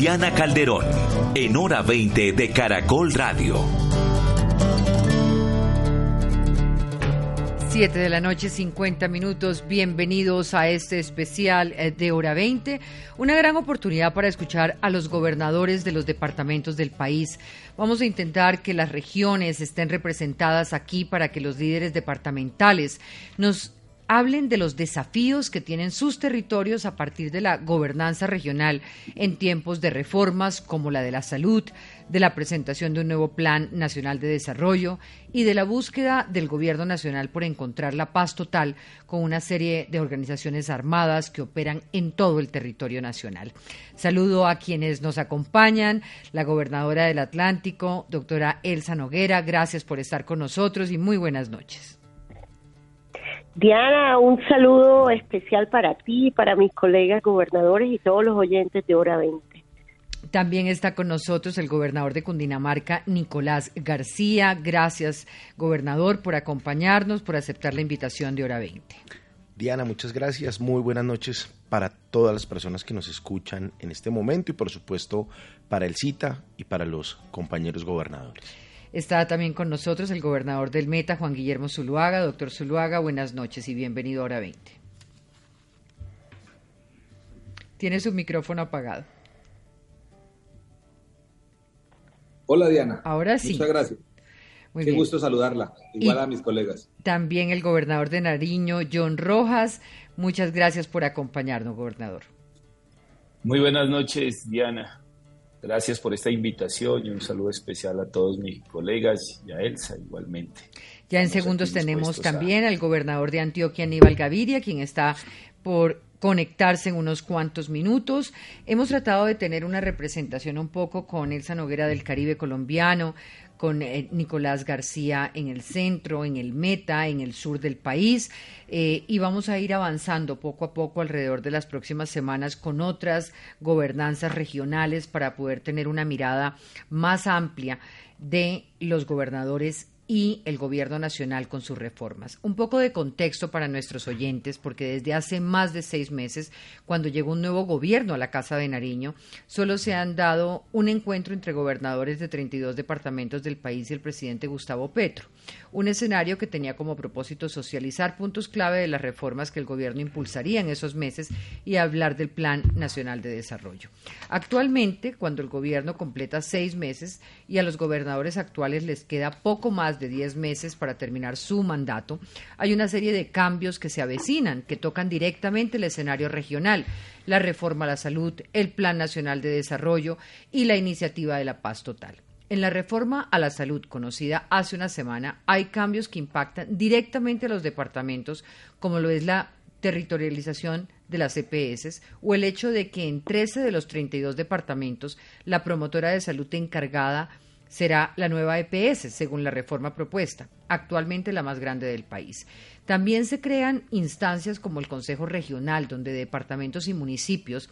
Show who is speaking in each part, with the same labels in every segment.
Speaker 1: Diana Calderón, en hora 20 de Caracol Radio.
Speaker 2: 7 de la noche, 50 minutos. Bienvenidos a este especial eh, de Hora 20. Una gran oportunidad para escuchar a los gobernadores de los departamentos del país. Vamos a intentar que las regiones estén representadas aquí para que los líderes departamentales nos hablen de los desafíos que tienen sus territorios a partir de la gobernanza regional en tiempos de reformas como la de la salud, de la presentación de un nuevo Plan Nacional de Desarrollo y de la búsqueda del Gobierno Nacional por encontrar la paz total con una serie de organizaciones armadas que operan en todo el territorio nacional. Saludo a quienes nos acompañan, la gobernadora del Atlántico, doctora Elsa Noguera, gracias por estar con nosotros y muy buenas noches.
Speaker 3: Diana, un saludo especial para ti, para mis colegas gobernadores y todos los oyentes de Hora 20.
Speaker 2: También está con nosotros el gobernador de Cundinamarca, Nicolás García. Gracias, gobernador, por acompañarnos, por aceptar la invitación de Hora 20.
Speaker 4: Diana, muchas gracias. Muy buenas noches para todas las personas que nos escuchan en este momento y, por supuesto, para el CITA y para los compañeros gobernadores.
Speaker 2: Está también con nosotros el gobernador del Meta, Juan Guillermo Zuluaga. Doctor Zuluaga, buenas noches y bienvenido a Hora 20. Tiene su micrófono apagado.
Speaker 5: Hola Diana.
Speaker 2: Ahora sí.
Speaker 5: Muchas gracias. Muy Qué gusto saludarla, igual a mis colegas.
Speaker 2: También el gobernador de Nariño, John Rojas. Muchas gracias por acompañarnos, gobernador.
Speaker 6: Muy buenas noches, Diana. Gracias por esta invitación y un saludo especial a todos mis colegas y a Elsa igualmente.
Speaker 2: Ya en segundos tenemos también al gobernador de Antioquia, Aníbal Gaviria, quien está por conectarse en unos cuantos minutos. Hemos tratado de tener una representación un poco con Elsa Noguera del Caribe colombiano, con eh, Nicolás García en el centro, en el Meta, en el sur del país, eh, y vamos a ir avanzando poco a poco alrededor de las próximas semanas con otras gobernanzas regionales para poder tener una mirada más amplia de los gobernadores y el gobierno nacional con sus reformas. Un poco de contexto para nuestros oyentes, porque desde hace más de seis meses, cuando llegó un nuevo gobierno a la Casa de Nariño, solo se han dado un encuentro entre gobernadores de 32 departamentos del país y el presidente Gustavo Petro. Un escenario que tenía como propósito socializar puntos clave de las reformas que el gobierno impulsaría en esos meses y hablar del Plan Nacional de Desarrollo. Actualmente, cuando el gobierno completa seis meses y a los gobernadores actuales les queda poco más de 10 meses para terminar su mandato, hay una serie de cambios que se avecinan, que tocan directamente el escenario regional, la reforma a la salud, el Plan Nacional de Desarrollo y la iniciativa de la paz total. En la reforma a la salud conocida hace una semana hay cambios que impactan directamente a los departamentos, como lo es la territorialización de las EPS o el hecho de que en 13 de los 32 departamentos la promotora de salud encargada será la nueva EPS, según la reforma propuesta, actualmente la más grande del país. También se crean instancias como el Consejo Regional, donde departamentos y municipios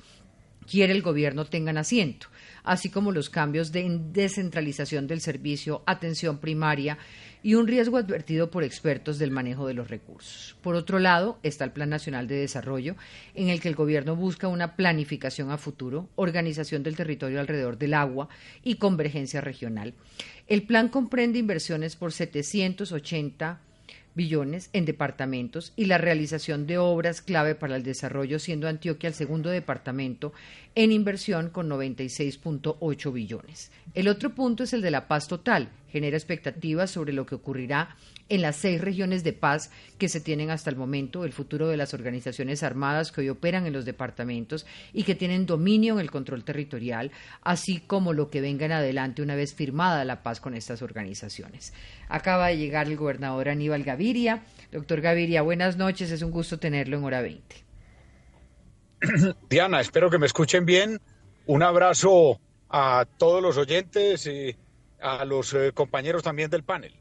Speaker 2: quiere el gobierno tengan asiento, así como los cambios de descentralización del servicio, atención primaria y un riesgo advertido por expertos del manejo de los recursos. Por otro lado, está el Plan Nacional de Desarrollo, en el que el Gobierno busca una planificación a futuro, organización del territorio alrededor del agua y convergencia regional. El plan comprende inversiones por 780 billones en departamentos y la realización de obras clave para el desarrollo, siendo Antioquia el segundo departamento en inversión con 96.8 billones. El otro punto es el de la paz total. Genera expectativas sobre lo que ocurrirá en las seis regiones de paz que se tienen hasta el momento, el futuro de las organizaciones armadas que hoy operan en los departamentos y que tienen dominio en el control territorial, así como lo que venga en adelante una vez firmada la paz con estas organizaciones. Acaba de llegar el gobernador Aníbal Gaviria. Doctor Gaviria, buenas noches, es un gusto tenerlo en hora 20.
Speaker 7: Diana, espero que me escuchen bien. Un abrazo a todos los oyentes y a los eh, compañeros también del panel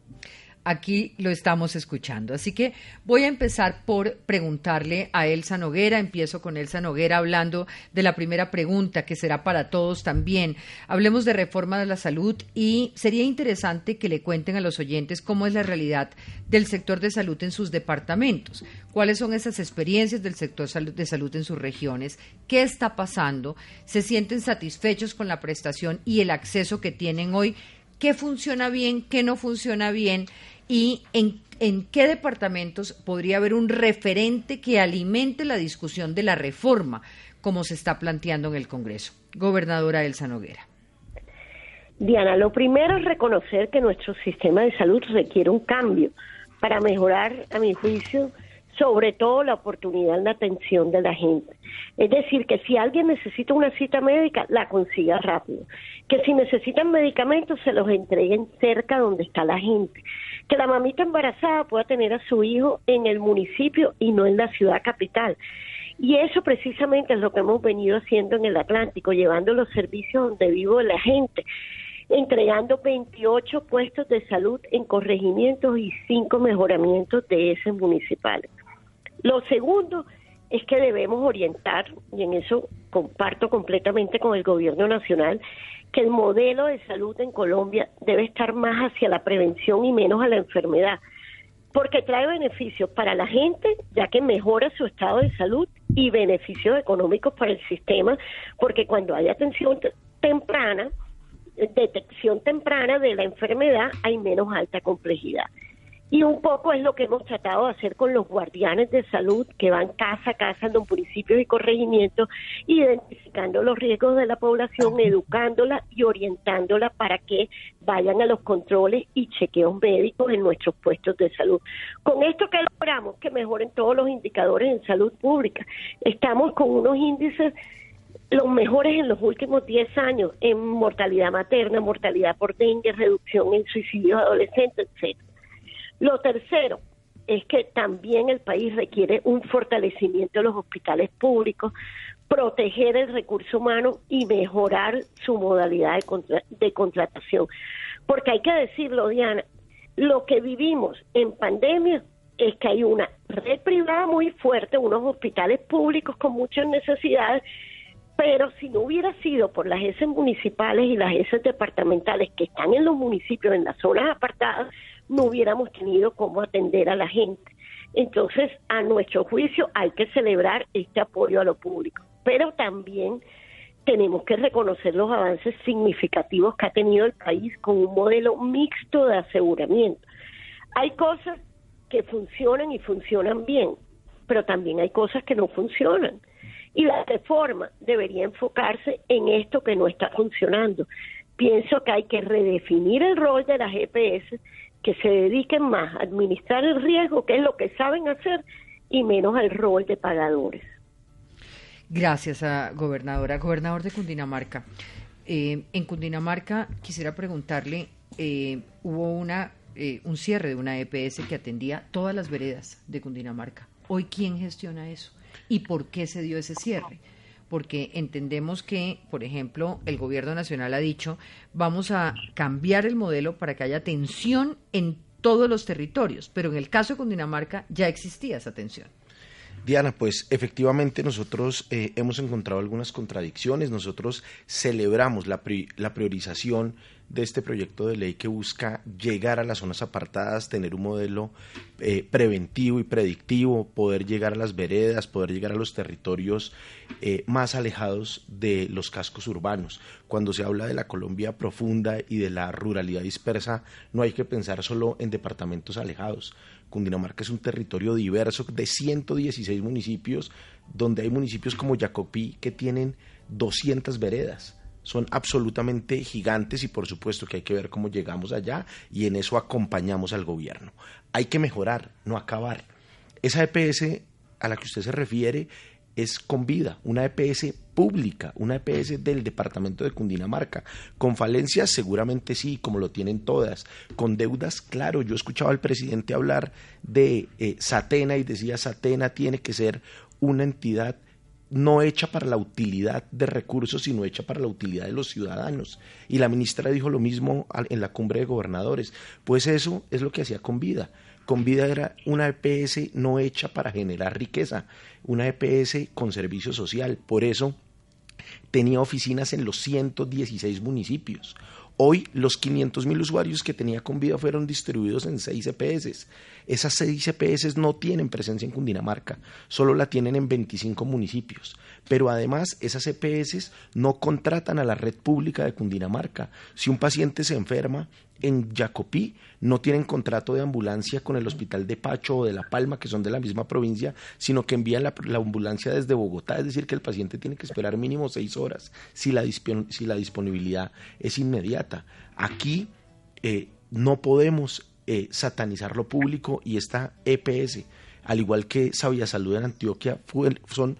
Speaker 2: aquí lo estamos escuchando. Así que voy a empezar por preguntarle a Elsa Noguera. Empiezo con Elsa Noguera hablando de la primera pregunta, que será para todos también. Hablemos de reforma de la salud y sería interesante que le cuenten a los oyentes cómo es la realidad del sector de salud en sus departamentos, cuáles son esas experiencias del sector de salud en sus regiones, qué está pasando, se sienten satisfechos con la prestación y el acceso que tienen hoy qué funciona bien, qué no funciona bien y en, qué departamentos podría haber un referente que alimente la discusión de la reforma, como se está planteando en el Congreso. Gobernadora Elsa Noguera.
Speaker 3: Diana, lo primero es reconocer que nuestro sistema de salud requiere un cambio para mejorar, a mi juicio, sobre todo la oportunidad en la atención de la gente. Es decir, que si alguien necesita una cita médica, la consiga rápido. Que si necesitan medicamentos, se los entreguen cerca donde está la gente. Que la mamita embarazada pueda tener a su hijo en el municipio y no en la ciudad capital. Y eso precisamente es lo que hemos venido haciendo en el Atlántico, llevando los servicios donde vivo la gente entregando 28 puestos de salud en corregimientos y 5 mejoramientos de ese municipales. Lo segundo es que debemos orientar, y en eso comparto completamente con el gobierno nacional, que el modelo de salud en Colombia debe estar más hacia la prevención y menos a la enfermedad, porque trae beneficios para la gente, ya que mejora su estado de salud y beneficios económicos para el sistema, porque cuando hay atención temprana, detección temprana de la enfermedad, hay menos alta complejidad. Y un poco es lo que hemos tratado de hacer con los guardianes de salud que van casa a casa en los municipios y corregimientos, identificando los riesgos de la población, educándola y orientándola para que vayan a los controles y chequeos médicos en nuestros puestos de salud. Con esto que logramos que mejoren todos los indicadores en salud pública. Estamos con unos índices los mejores en los últimos 10 años en mortalidad materna, mortalidad por dengue, reducción en suicidios adolescentes, etcétera. Lo tercero es que también el país requiere un fortalecimiento de los hospitales públicos, proteger el recurso humano y mejorar su modalidad de, contratación. Porque hay que decirlo, Diana, lo que vivimos en pandemia es que hay una red privada muy fuerte, unos hospitales públicos con muchas necesidades, pero si no hubiera sido por las ESE municipales y las ESE departamentales que están en los municipios, en las zonas apartadas, no hubiéramos tenido cómo atender a la gente. Entonces, a nuestro juicio, hay que celebrar este apoyo a lo público, pero también tenemos que reconocer los avances significativos que ha tenido el país con un modelo mixto de aseguramiento. Hay cosas que funcionan y funcionan bien, pero también hay cosas que no funcionan. Y la reforma debería enfocarse en esto que no está funcionando. Pienso que hay que redefinir el rol de las GPS que se dediquen más a administrar el riesgo, que es lo que saben hacer, y menos al rol de pagadores.
Speaker 2: Gracias, a gobernadora. Gobernador de Cundinamarca. Eh, en Cundinamarca quisiera preguntarle, eh, hubo una, eh, un cierre de una EPS que atendía todas las veredas de Cundinamarca. Hoy, ¿quién gestiona eso? ¿Y por qué se dio ese cierre? Porque entendemos que, por ejemplo, el gobierno nacional ha dicho, vamos a cambiar el modelo para que haya tensión en todos los territorios, pero en el caso de Cundinamarca ya existía esa tensión.
Speaker 4: Diana, pues efectivamente nosotros eh, hemos encontrado algunas contradicciones, nosotros celebramos la, la priorización de este proyecto de ley que busca llegar a las zonas apartadas, tener un modelo eh, preventivo y predictivo, poder llegar a las veredas, poder llegar a los territorios eh, más alejados de los cascos urbanos. Cuando se habla de la Colombia profunda y de la ruralidad dispersa, no hay que pensar solo en departamentos alejados. Cundinamarca es un territorio diverso de 116 municipios, donde hay municipios como Jacopí que tienen 200 veredas son absolutamente gigantes y por supuesto que hay que ver cómo llegamos allá y en eso acompañamos al gobierno. Hay que mejorar, no acabar. Esa EPS a la que usted se refiere es con vida, una EPS pública, una EPS del departamento de Cundinamarca. Con falencias seguramente sí, como lo tienen todas. Con deudas, claro, yo escuchaba al presidente hablar de eh, Satena y decía Satena tiene que ser una entidad no hecha para la utilidad de recursos, sino hecha para la utilidad de los ciudadanos. Y la ministra dijo lo mismo en la cumbre de gobernadores. Pues eso es lo que hacía con vida. Con vida era una EPS no hecha para generar riqueza, una EPS con servicio social. Por eso tenía oficinas en los 116 municipios. Hoy los 500 mil usuarios que tenía con vida fueron distribuidos en seis EPS. Esas seis EPS no tienen presencia en Cundinamarca, solo la tienen en 25 municipios. Pero además esas EPS no contratan a la red pública de Cundinamarca. Si un paciente se enferma, en Jacopí no tienen contrato de ambulancia con el hospital de Pacho o de La Palma, que son de la misma provincia, sino que envían la, ambulancia desde Bogotá, es decir, que el paciente tiene que esperar mínimo seis horas si la, disponibilidad es inmediata. Aquí eh, no podemos eh, satanizar lo público y esta EPS, al igual que Sabia Salud en Antioquia, son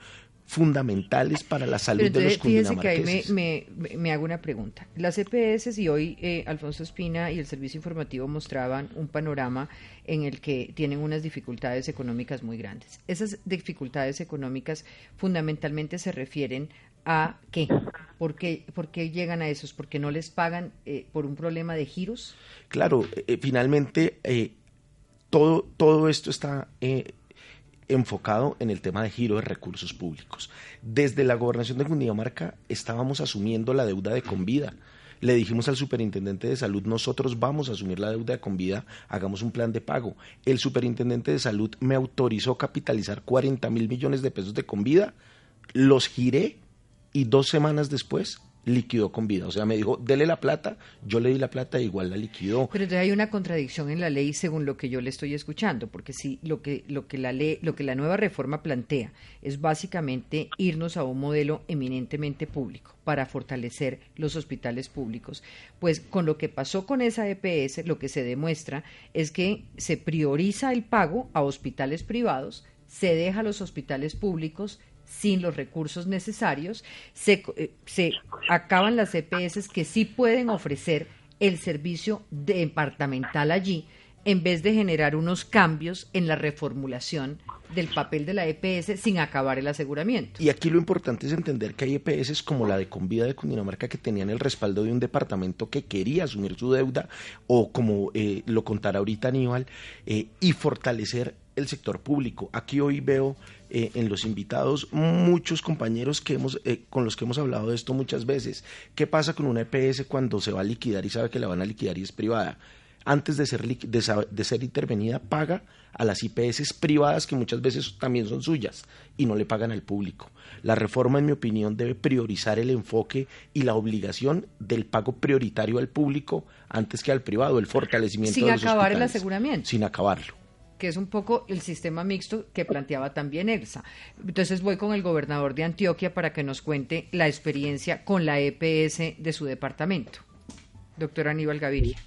Speaker 4: fundamentales para la salud de los
Speaker 2: fíjese que ahí me, me, hago una pregunta. Las EPS y hoy eh, Alfonso Espina y el Servicio Informativo mostraban un panorama en el que tienen unas dificultades económicas muy grandes. Esas dificultades económicas fundamentalmente se refieren a qué? ¿Por qué, por qué llegan a esos? ¿Porque no les pagan eh, por un problema de giros?
Speaker 4: Claro, eh, finalmente todo, todo esto está enfocado en el tema de giro de recursos públicos. Desde la gobernación de Cundinamarca estábamos asumiendo la deuda de Convida. Le dijimos al superintendente de salud, nosotros vamos a asumir la deuda de Convida, hagamos un plan de pago. El superintendente de salud me autorizó capitalizar 40 mil millones de pesos de Convida, los giré y dos semanas después liquidó con vida. O sea, me dijo, dele la plata, yo le di la plata igual la liquidó.
Speaker 2: Pero entonces hay una contradicción en la ley según lo que yo le estoy escuchando, porque si lo que, lo que la ley, lo que la nueva reforma plantea es básicamente irnos a un modelo eminentemente público para fortalecer los hospitales públicos. Pues con lo que pasó con esa EPS, lo que se demuestra es que se prioriza el pago a hospitales privados, se deja a los hospitales públicos sin los recursos necesarios, se, eh, se acaban las EPS que sí pueden ofrecer el servicio departamental allí, en vez de generar unos cambios en la reformulación del papel de la EPS sin acabar el aseguramiento.
Speaker 4: Y aquí lo importante es entender que hay EPS como la de Convida de Cundinamarca que tenían el respaldo de un departamento que quería asumir su deuda o como eh, lo contará ahorita Aníbal eh, y fortalecer el sector público. Aquí hoy veo eh, en los invitados muchos compañeros que hemos, eh, con los que hemos hablado de esto muchas veces. ¿Qué pasa con una EPS cuando se va a liquidar y sabe que la van a liquidar y es privada? Antes de ser, de, ser intervenida, paga a las IPS privadas que muchas veces también son suyas y no le pagan al público. La reforma, en mi opinión, debe priorizar el enfoque y la obligación del pago prioritario al público antes que al privado, el fortalecimiento
Speaker 2: de
Speaker 4: los
Speaker 2: Sin acabar el aseguramiento.
Speaker 4: Sin acabarlo
Speaker 2: que es un poco el sistema mixto que planteaba también Elsa. Entonces voy con el gobernador de Antioquia para que nos cuente la experiencia con la EPS de su departamento. Doctor Aníbal Gaviria.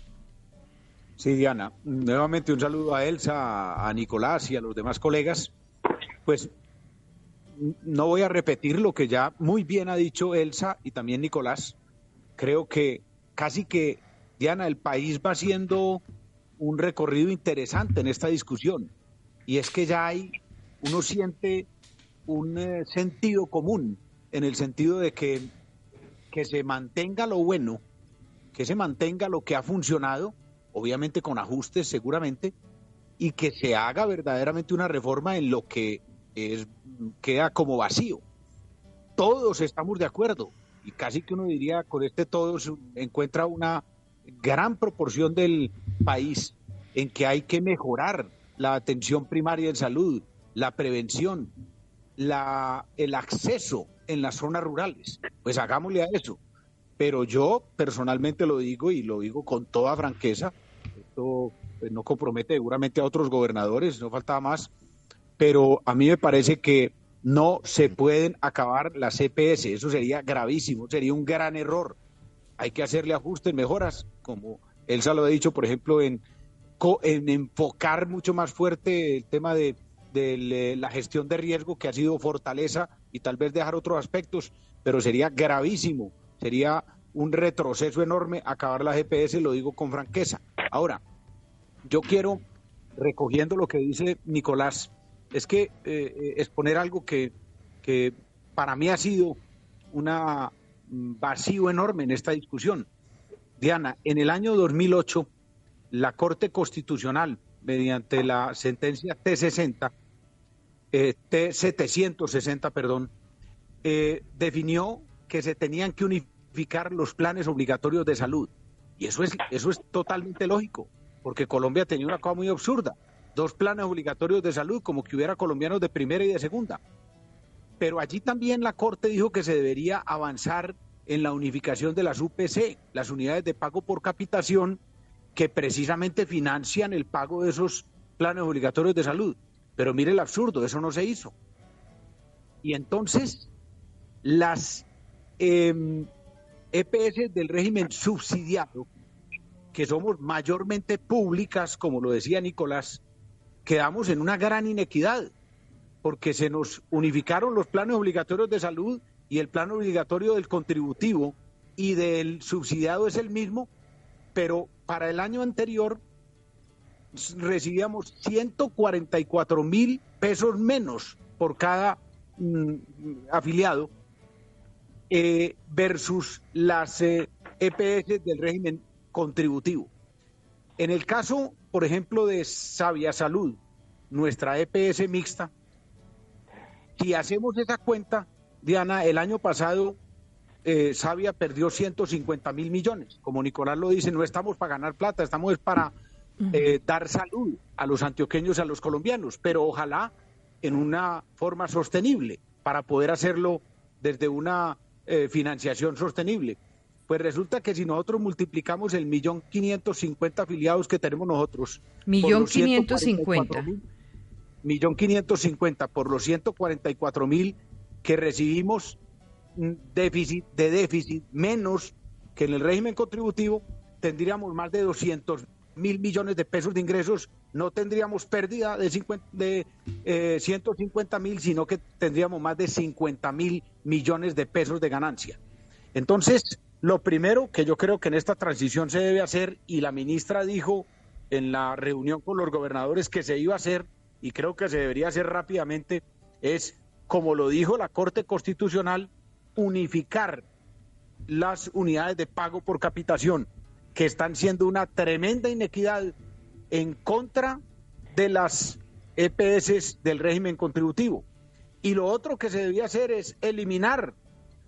Speaker 7: Sí, Diana. Nuevamente un saludo a Elsa, a Nicolás y a los demás colegas. Pues no voy a repetir lo que ya muy bien ha dicho Elsa y también Nicolás. Creo que casi que, Diana, el país va siendo un recorrido interesante en esta discusión y es que ya hay, uno siente un eh, sentido común en el sentido de que, que se mantenga lo bueno, que se mantenga lo que ha funcionado, obviamente con ajustes seguramente, y que se haga verdaderamente una reforma en lo que es, queda como vacío. Todos estamos de acuerdo y casi que uno diría con este todos encuentra una gran proporción del país en que hay que mejorar la atención primaria en salud, la prevención, la, el acceso en las zonas rurales. Pues hagámosle a eso. Pero yo personalmente lo digo y lo digo con toda franqueza, esto pues, no compromete seguramente a otros gobernadores, no faltaba más, pero a mí me parece que no se pueden acabar las CPS, eso sería gravísimo, sería un gran error hay que hacerle ajustes, mejoras, como Elsa lo ha dicho, por ejemplo, en, en enfocar mucho más fuerte el tema de, la gestión de riesgo, que ha sido fortaleza, y tal vez dejar otros aspectos, pero sería gravísimo, sería un retroceso enorme acabar la GPS, lo digo con franqueza. Ahora, yo quiero, recogiendo lo que dice Nicolás, es que eh, eh, exponer algo que, que para mí ha sido un vacío enorme en esta discusión. Diana, en el año 2008, la Corte Constitucional, mediante la sentencia T60, eh, T760, perdón, eh, definió que se tenían que unificar los planes obligatorios de salud. Y eso es, eso es totalmente lógico, porque Colombia tenía una cosa muy absurda. Dos planes obligatorios de salud, como que hubiera colombianos de primera y de segunda. Pero allí también la Corte dijo que se debería avanzar en la unificación de las UPC, las unidades de pago por capitación, que precisamente financian el pago de esos planes obligatorios de salud. Pero mire el absurdo, eso no se hizo. Y entonces las EPS em, e del régimen subsidiado, que somos mayormente públicas, como lo decía Nicolás, quedamos en una gran inequidad, porque se nos unificaron los planes obligatorios de salud y el plan obligatorio del contributivo y del subsidiado es el mismo, pero para el año anterior recibíamos 144 mil pesos menos por cada mm, afiliado eh, versus las EPS eh, e del régimen contributivo. En el caso, por ejemplo, de Sabia Salud, nuestra EPS mixta, si hacemos esa cuenta, Diana, el año pasado eh, Sabia perdió 150 mil millones. Como Nicolás lo dice, no estamos para ganar plata, estamos para eh, dar salud a los antioqueños y a los colombianos, pero ojalá en una forma sostenible, para poder hacerlo desde una eh, financiación sostenible. Pues resulta que si nosotros multiplicamos el millón quinientos cincuenta afiliados que tenemos nosotros.
Speaker 2: Millón quinientos cincuenta.
Speaker 7: Millón quinientos cincuenta por los 144 mil que recibimos déficit de déficit menos que en el régimen contributivo, tendríamos más de 200 mil millones de pesos de ingresos, no tendríamos pérdida de, 50, de 150 eh, mil, sino que tendríamos más de 50 mil millones de pesos de ganancia. Entonces, lo primero que yo creo que en esta transición se debe hacer, y la ministra dijo en la reunión con los gobernadores que se iba a hacer, y creo que se debería hacer rápidamente, es como lo dijo la Corte Constitucional, unificar las unidades de pago por capitación, que están siendo una tremenda inequidad en contra de las EPS del régimen contributivo. Y lo otro que se debía hacer es eliminar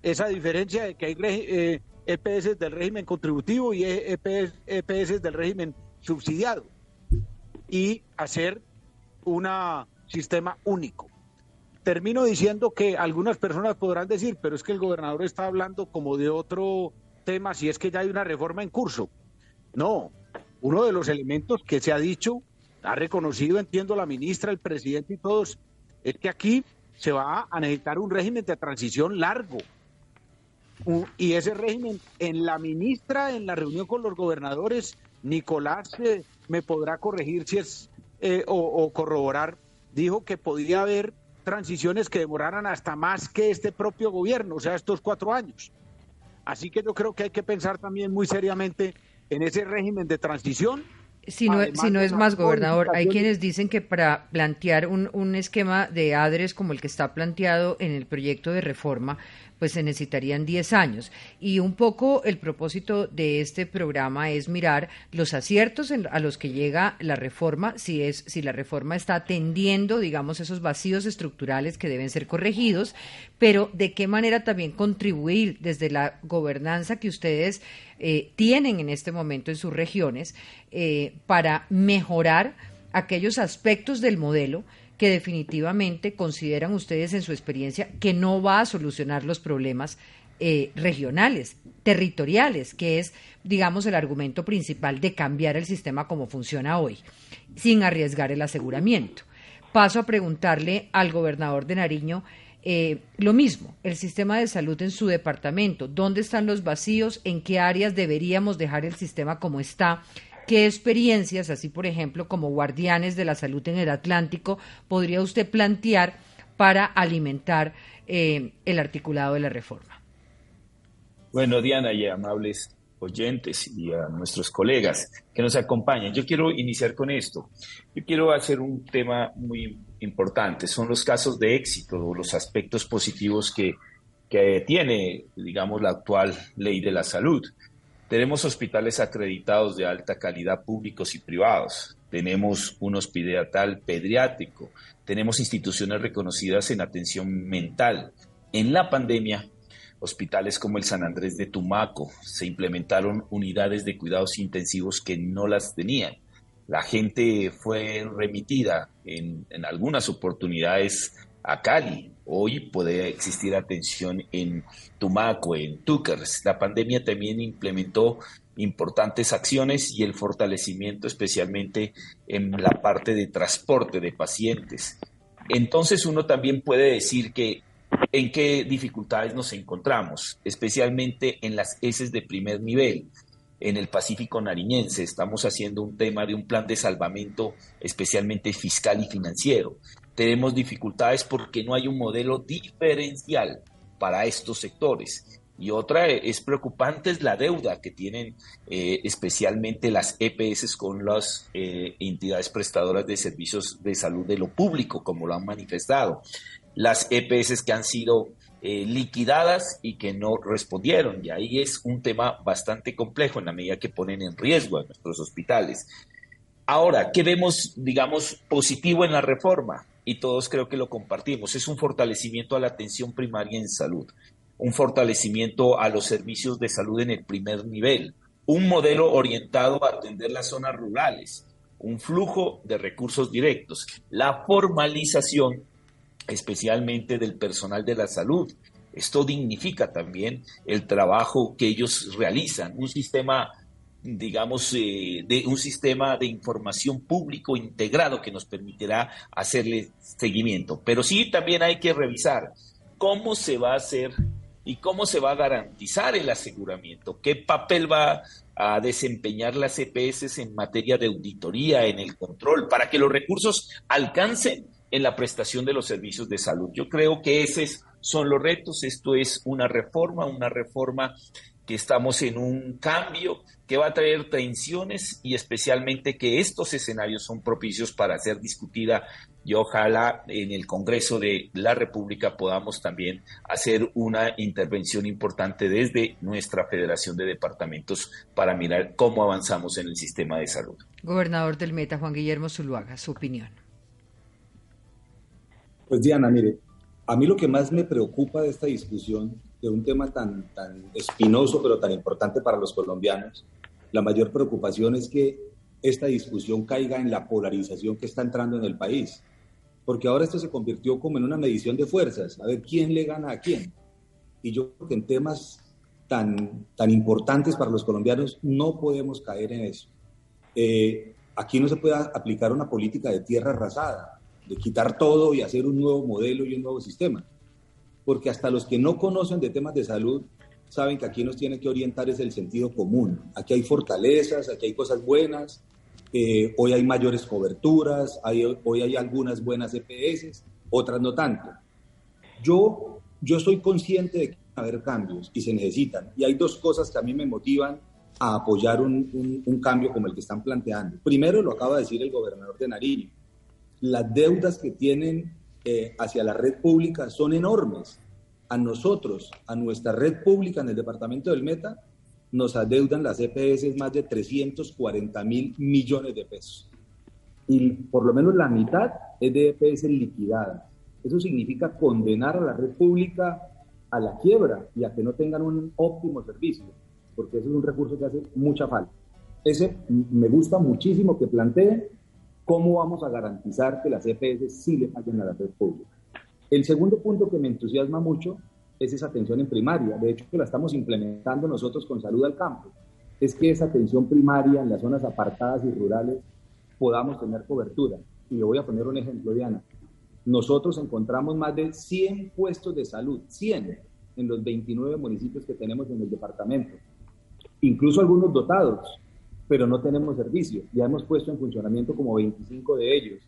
Speaker 7: esa diferencia de que hay EPS eh, e del régimen contributivo y EPS, EPS del régimen subsidiado y hacer un sistema único termino diciendo que algunas personas podrán decir, pero es que el gobernador está hablando como de otro tema, si es que ya hay una reforma en curso. No, uno de los elementos que se ha dicho, ha reconocido, entiendo la ministra, el presidente y todos, es que aquí se va a necesitar un régimen de transición largo. Y ese régimen, en la ministra, en la reunión con los gobernadores, Nicolás eh, me podrá corregir si es eh, o, o corroborar, dijo que podría haber transiciones que demoraran hasta más que este propio gobierno, o sea, estos cuatro años. Así que yo creo que hay que pensar también muy seriamente en ese régimen de transición.
Speaker 2: Si no, si no es más, gobernador, hay quienes dicen que para plantear un, un esquema de ADRES como el que está planteado en el proyecto de reforma, pues se necesitarían 10 años. Y un poco el propósito de este programa es mirar los aciertos a los que llega la reforma, si, es, si la reforma está atendiendo, digamos, esos vacíos estructurales que deben ser corregidos, pero de qué manera también contribuir desde la gobernanza que ustedes eh, tienen en este momento en sus regiones eh, para mejorar aquellos aspectos del modelo que definitivamente consideran ustedes en su experiencia que no va a solucionar los problemas eh, regionales, territoriales, que es, digamos, el argumento principal de cambiar el sistema como funciona hoy, sin arriesgar el aseguramiento. Paso a preguntarle al gobernador de Nariño eh, lo mismo, el sistema de salud en su departamento, dónde están los vacíos, en qué áreas deberíamos dejar el sistema como está ¿Qué experiencias, así por ejemplo, como guardianes de la salud en el Atlántico, podría usted plantear para alimentar eh, el articulado de la reforma?
Speaker 6: Bueno, Diana y amables oyentes y a nuestros colegas que nos acompañan, yo quiero iniciar con esto. Yo quiero hacer un tema muy importantes, son los casos de éxito, los aspectos positivos que, que tiene, digamos, la actual ley de la salud. Tenemos hospitales acreditados de alta calidad públicos y privados. Tenemos un hospital pediátrico. Tenemos instituciones reconocidas en atención mental. En la pandemia, hospitales como el San Andrés de Tumaco se implementaron unidades de cuidados intensivos que no las tenían. La gente fue remitida en, en algunas oportunidades a Cali, Hoy puede existir atención en Tumaco, en Túquers. La pandemia también implementó importantes acciones y el fortalecimiento especialmente en la parte de transporte de pacientes. Entonces uno también puede decir que en qué dificultades nos encontramos, especialmente en las heces de primer nivel. En el Pacífico Nariñense estamos haciendo un tema de un plan de salvamento especialmente fiscal y financiero tenemos dificultades porque no hay un modelo diferencial para estos sectores. Y otra es preocupante es la deuda que tienen eh, especialmente las EPS con las eh, entidades prestadoras de servicios de salud de lo público, como lo han manifestado. Las EPS que han sido eh, liquidadas y que no respondieron. Y ahí es un tema bastante complejo en la medida que ponen en riesgo a nuestros hospitales. Ahora, ¿qué vemos, digamos, positivo en la reforma? Y todos creo que lo compartimos. Es un fortalecimiento a la atención primaria en salud, un fortalecimiento a los servicios de salud en el primer nivel, un modelo orientado a atender las zonas rurales, un flujo de recursos directos, la formalización especialmente del personal de la salud. Esto dignifica también el trabajo que ellos realizan, un sistema digamos, eh, de un sistema de información público integrado que nos permitirá hacerle seguimiento. Pero sí también hay que revisar cómo se va a hacer y cómo se va a garantizar el aseguramiento, qué papel va a desempeñar las EPS en materia de auditoría, en el control, para que los recursos alcancen en la prestación de los servicios de salud. Yo creo que esos son los retos. Esto es una reforma, una reforma que estamos en un cambio que va a traer tensiones y especialmente que estos escenarios son propicios para ser discutida y ojalá en el Congreso de la República podamos también hacer una intervención importante desde nuestra Federación de Departamentos para mirar cómo avanzamos en el sistema de salud.
Speaker 2: Gobernador del Meta, Juan Guillermo Zuluaga, su opinión.
Speaker 5: Pues Diana, mire, a mí lo que más me preocupa de esta discusión de un tema tan, tan espinoso pero tan importante para los colombianos, la mayor preocupación es que esta discusión caiga en la polarización que está entrando en el país. Porque ahora esto se convirtió como en una medición de fuerzas, a ver quién le gana a quién. Y yo creo que en temas tan, tan importantes para los colombianos no podemos caer en eso. Eh, aquí no se puede aplicar una política de tierra arrasada, de quitar todo y hacer un nuevo modelo y un nuevo sistema porque hasta los que no conocen de temas de salud saben que aquí nos tiene que orientar es el sentido común. Aquí hay fortalezas, aquí hay cosas buenas, eh, hoy hay mayores coberturas, hoy hay algunas buenas EPS, otras no tanto. Yo, yo soy consciente de que va a haber cambios y se necesitan. Y hay dos cosas que a mí me motivan a apoyar un, un cambio como el que están planteando. Primero, lo acaba de decir el gobernador de Nariño, las deudas que tienen eh, hacia la red pública son enormes. A nosotros, a nuestra red pública en el departamento del Meta, nos adeudan las EPS más de 340 mil millones de pesos. Y por lo menos la mitad es de EPS liquidada. Eso significa condenar a la red pública a la quiebra y a que no tengan un óptimo servicio, porque eso es un recurso que hace mucha falta. Ese me gusta muchísimo que planteen ¿Cómo vamos a garantizar que las EPS sí le paguen a la red pública? El segundo punto que me entusiasma mucho es esa atención en primaria. De hecho, que la estamos implementando nosotros con Salud al Campo. Es que esa atención primaria en las zonas apartadas y rurales podamos tener cobertura. Y le voy a poner un ejemplo, Diana. Nosotros encontramos más de 100 puestos de salud, 100 en los 29 municipios que tenemos en el departamento. Incluso algunos dotados pero no tenemos servicio. Ya hemos puesto en funcionamiento como 25 de ellos.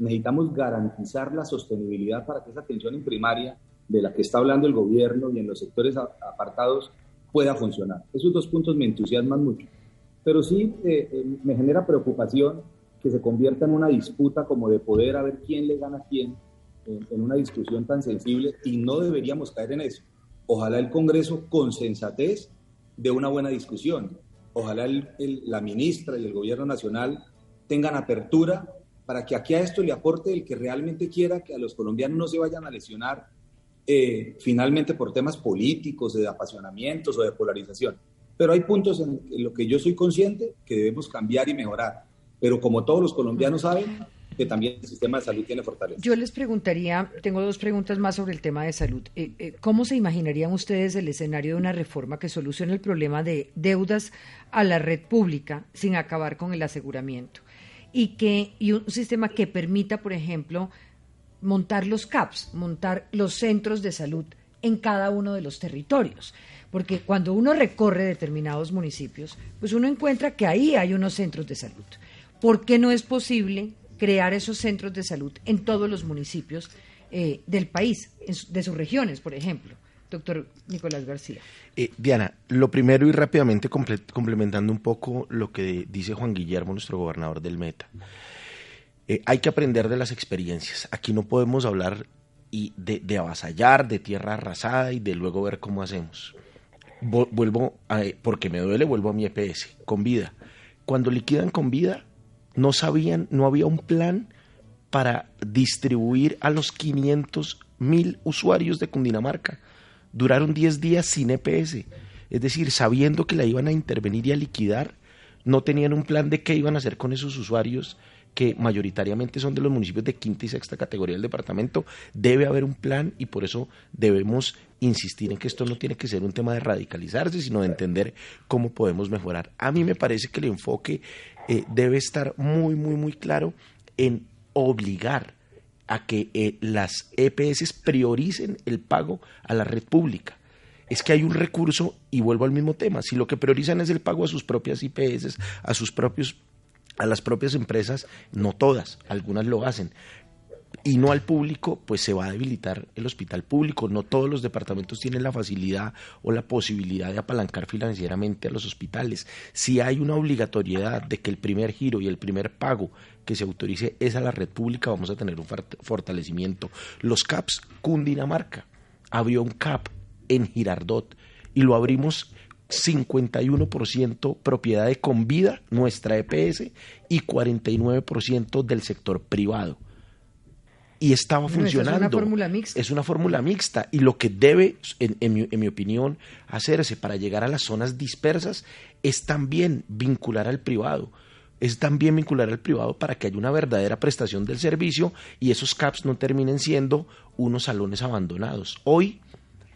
Speaker 5: Necesitamos garantizar la sostenibilidad para que esa atención en primaria de la que está hablando el gobierno y en los sectores apartados pueda funcionar. Esos dos puntos me entusiasman mucho. Pero sí eh, eh, me genera preocupación que se convierta en una disputa como de poder a ver quién le gana a quién en, una discusión tan sensible y no deberíamos caer en eso. Ojalá el Congreso con sensatez de una buena discusión. Ojalá la ministra y el gobierno nacional tengan apertura para que aquí a esto le aporte el que realmente quiera que a los colombianos no se vayan a lesionar eh, finalmente por temas políticos, de apasionamientos o de polarización. Pero hay puntos en, en los que yo soy consciente que debemos cambiar y mejorar. Pero como todos los colombianos saben, que también el sistema de salud tiene fortaleza.
Speaker 2: Yo les preguntaría, tengo dos preguntas más sobre el tema de salud. Eh, eh, ¿Cómo se imaginarían ustedes el escenario de una reforma que solucione el problema de deudas a la red pública sin acabar con el aseguramiento? Y, que, y un sistema que permita, por ejemplo, montar los CAPS, montar los centros de salud en cada uno de los territorios. Porque cuando uno recorre determinados municipios, pues uno encuentra que ahí hay unos centros de salud. ¿Por qué no es posible crear esos centros de salud en todos los municipios eh, del país, de sus regiones, por ejemplo. Doctor Nicolás García.
Speaker 4: Eh, Diana, lo primero y rápidamente complementando un poco lo que dice Juan Guillermo, nuestro gobernador del Meta. Eh, hay que aprender de las experiencias. Aquí no podemos hablar y de, avasallar, de tierra arrasada y de luego ver cómo hacemos. Vuelvo, porque me duele, vuelvo a mi EPS, con vida. Cuando liquidan con vida, no sabían, no había un plan para distribuir a los 500 mil usuarios de Cundinamarca. Duraron 10 días sin EPS, es decir, sabiendo que la iban a intervenir y a liquidar, no tenían un plan de qué iban a hacer con esos usuarios que mayoritariamente son de los municipios de quinta y sexta categoría del departamento, debe haber un plan y por eso debemos insistir en que esto no tiene que ser un tema de radicalizarse, sino de entender cómo podemos mejorar. A mí me parece que el enfoque eh, debe estar muy, muy, muy claro en obligar a que eh, las EPS prioricen el pago a la red pública. Es que hay un recurso, y vuelvo al mismo tema, si lo que priorizan es el pago a sus propias IPS, a sus propios a las propias empresas, no todas, algunas lo hacen, y no al público, pues se va a debilitar el hospital público. No todos los departamentos tienen la facilidad o la posibilidad de apalancar financieramente a los hospitales. Si hay una obligatoriedad de que el primer giro y el primer pago que se autorice es a la red pública, vamos a tener un fortalecimiento. Los CAPS, Cundinamarca, abrió un CAP en Girardot y lo abrimos 51% propiedad de Convida, nuestra EPS, y 49% del sector privado. Y estaba funcionando. Es una
Speaker 2: fórmula mixta.
Speaker 4: Es una fórmula mixta. Y lo que debe, en, mi, en mi opinión, hacerse para llegar a las zonas dispersas es también vincular al privado es también vincular al privado para que haya una verdadera prestación del servicio y esos CAPS no terminen siendo unos salones abandonados. Hoy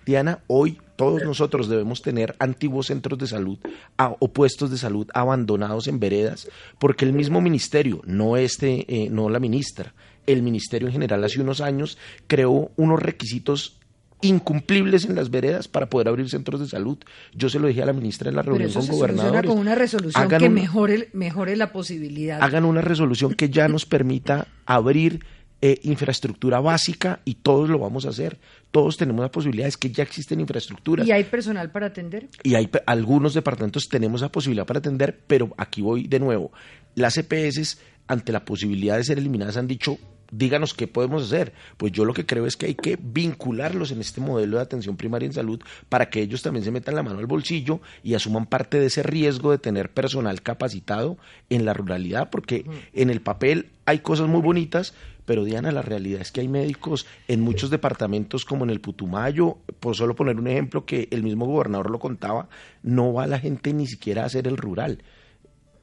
Speaker 4: Diana, hoy todos nosotros debemos tener antiguos centros de salud o puestos de salud abandonados en veredas, porque el mismo ministerio, no este, eh, no la ministra, el ministerio en general hace unos años creó unos requisitos incumplibles en las veredas para poder abrir centros de salud. Yo se lo dije a la ministra en la reunión con gobernadores.
Speaker 2: con una resolución que mejore, mejore la posibilidad.
Speaker 4: Hagan una resolución que ya nos permita abrir eh, infraestructura básica y todos lo vamos a hacer. Todos tenemos la posibilidad, es que ya existen infraestructuras.
Speaker 2: ¿Y hay personal para atender?
Speaker 4: Y hay algunos departamentos tenemos la posibilidad para atender, pero aquí voy de nuevo. Las EPS, ante la posibilidad de ser eliminadas, han dicho, díganos qué podemos hacer. Pues yo lo que creo es que hay que vincularlos en este modelo de atención primaria en salud para que ellos también se metan la mano al bolsillo y asuman parte de ese riesgo de tener personal capacitado en la ruralidad, porque en el papel hay cosas muy bonitas, pero Diana, la realidad es que hay médicos en muchos departamentos como en el Putumayo, por solo poner un ejemplo que el mismo gobernador lo contaba, no va la gente ni siquiera a hacer el rural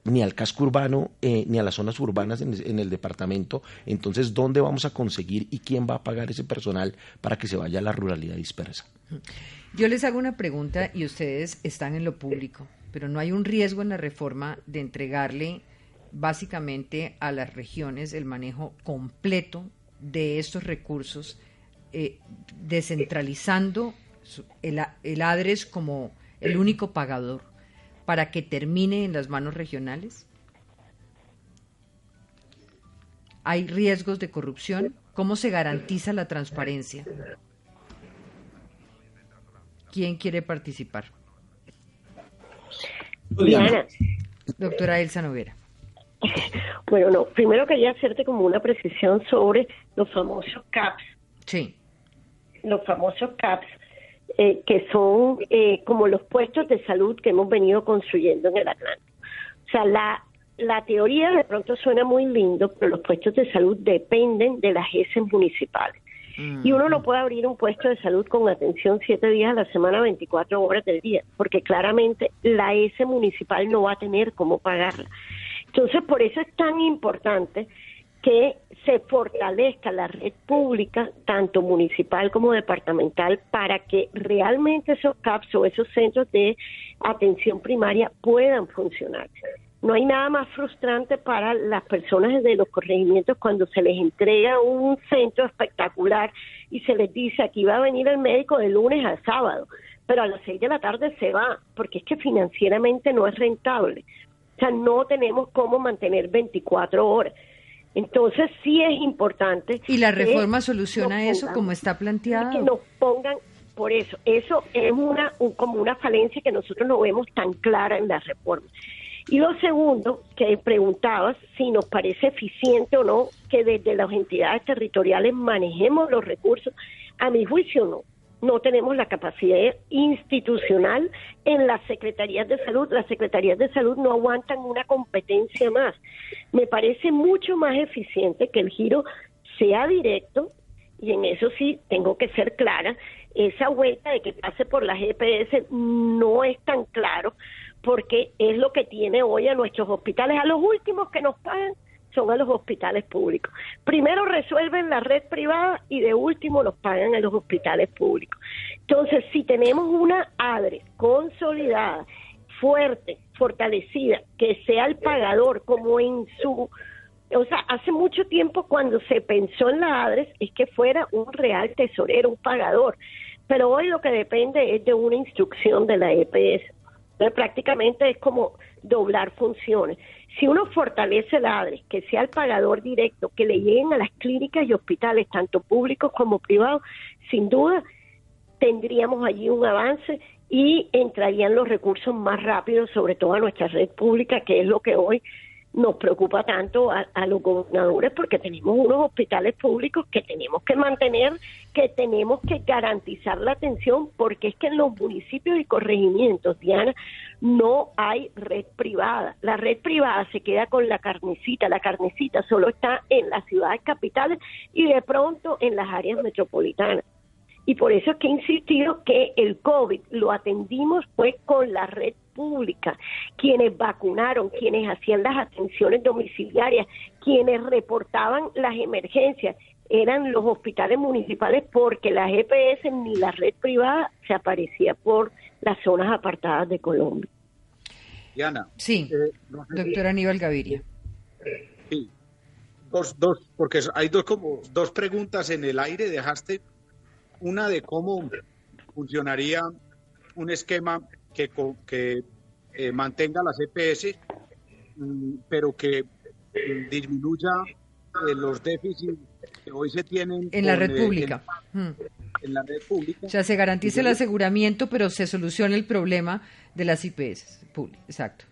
Speaker 4: ni al casco urbano, eh, ni a las zonas urbanas en, el departamento. Entonces, ¿dónde vamos a conseguir y quién va a pagar ese personal para que se vaya a la ruralidad dispersa?
Speaker 2: Yo les hago una pregunta y ustedes están en lo público, pero no hay un riesgo en la reforma de entregarle básicamente a las regiones el manejo completo de estos recursos, eh, descentralizando el ADRES como el único pagador para que termine en las manos regionales? ¿Hay riesgos de corrupción? ¿Cómo se garantiza la transparencia? ¿Quién quiere participar? Doctora Elsa Noguera.
Speaker 3: Bueno, no, primero quería hacerte como una precisión sobre los famosos CAPS.
Speaker 2: Sí.
Speaker 3: Los famosos CAPS, eh, que son eh, como los puestos de salud que hemos venido construyendo en el Atlántico. O sea, la, la teoría de pronto suena muy lindo, pero los puestos de salud dependen de las ESES municipales. Y uno no puede abrir un puesto de salud con atención siete días a la semana, 24 horas del día, porque claramente la ESE municipal no va a tener cómo pagarla. Entonces, por eso es tan importante que se fortalezca la red pública, tanto municipal como departamental, para que realmente esos CAPS o esos centros de atención primaria puedan funcionar. No hay nada más frustrante para las personas de los corregimientos cuando se les entrega un centro espectacular y se les dice aquí va a venir el médico de lunes a sábado, pero a las seis de la tarde se va, porque es que financieramente no es rentable. O sea, no tenemos cómo mantener 24 horas. Entonces sí es importante.
Speaker 2: ¿Y la reforma soluciona eso como está planteado?
Speaker 3: Que nos pongan, por eso, eso es una como una falencia que nosotros no vemos tan clara en la reforma. Y lo segundo, que preguntabas si nos parece eficiente o no que desde las entidades territoriales manejemos los recursos. A mi juicio no. No tenemos la capacidad institucional en las secretarías de salud. Las secretarías de salud no aguantan una competencia más. Me parece mucho más eficiente que el giro sea directo, y en eso sí tengo que ser clara, esa vuelta de que pase por la GPS no es tan claro porque es lo que tiene hoy a nuestros hospitales. A los últimos que nos pagan son a los hospitales públicos. Primero resuelven la red privada y de último los pagan a los hospitales públicos. Entonces, si tenemos una ADRE consolidada, fuerte, fortalecida, que sea el pagador como en su... O sea, hace mucho tiempo cuando se pensó en la ADRES es que fuera un real tesorero, un pagador. Pero hoy lo que depende es de una instrucción de la EPS prácticamente es como doblar funciones. Si uno fortalece el ADRE, que sea el pagador directo, que le lleguen a las clínicas y hospitales, tanto públicos como privados, sin duda tendríamos allí un avance y entrarían los recursos más rápidos, sobre todo a nuestra red pública, que es lo que hoy nos preocupa tanto a, los gobernadores porque tenemos unos hospitales públicos que tenemos que mantener, que tenemos que garantizar la atención porque es que en los municipios y corregimientos, Diana, no hay red privada. La red privada se queda con la carnecita, la carnecita solo está en las ciudades capitales y de pronto en las áreas metropolitanas. Y por eso es que he insistido que el COVID lo atendimos fue con la red pública, quienes vacunaron, quienes hacían las atenciones domiciliarias, quienes reportaban las emergencias, eran los hospitales municipales porque la GPS ni la red privada se aparecía por las zonas apartadas de Colombia.
Speaker 2: Diana. Sí, eh, doctora Aníbal Gaviria.
Speaker 7: Sí, dos, dos, porque hay dos, como, dos preguntas en el aire, dejaste una de cómo funcionaría un esquema que, que eh, mantenga las EPS, mm, pero que mm, disminuya eh, los déficits que hoy se tienen
Speaker 2: en la red pública.
Speaker 7: Mm. En, la red pública.
Speaker 2: O sea, se garantice el aseguramiento, pero se solucione el problema de las IPS públicas. Exacto.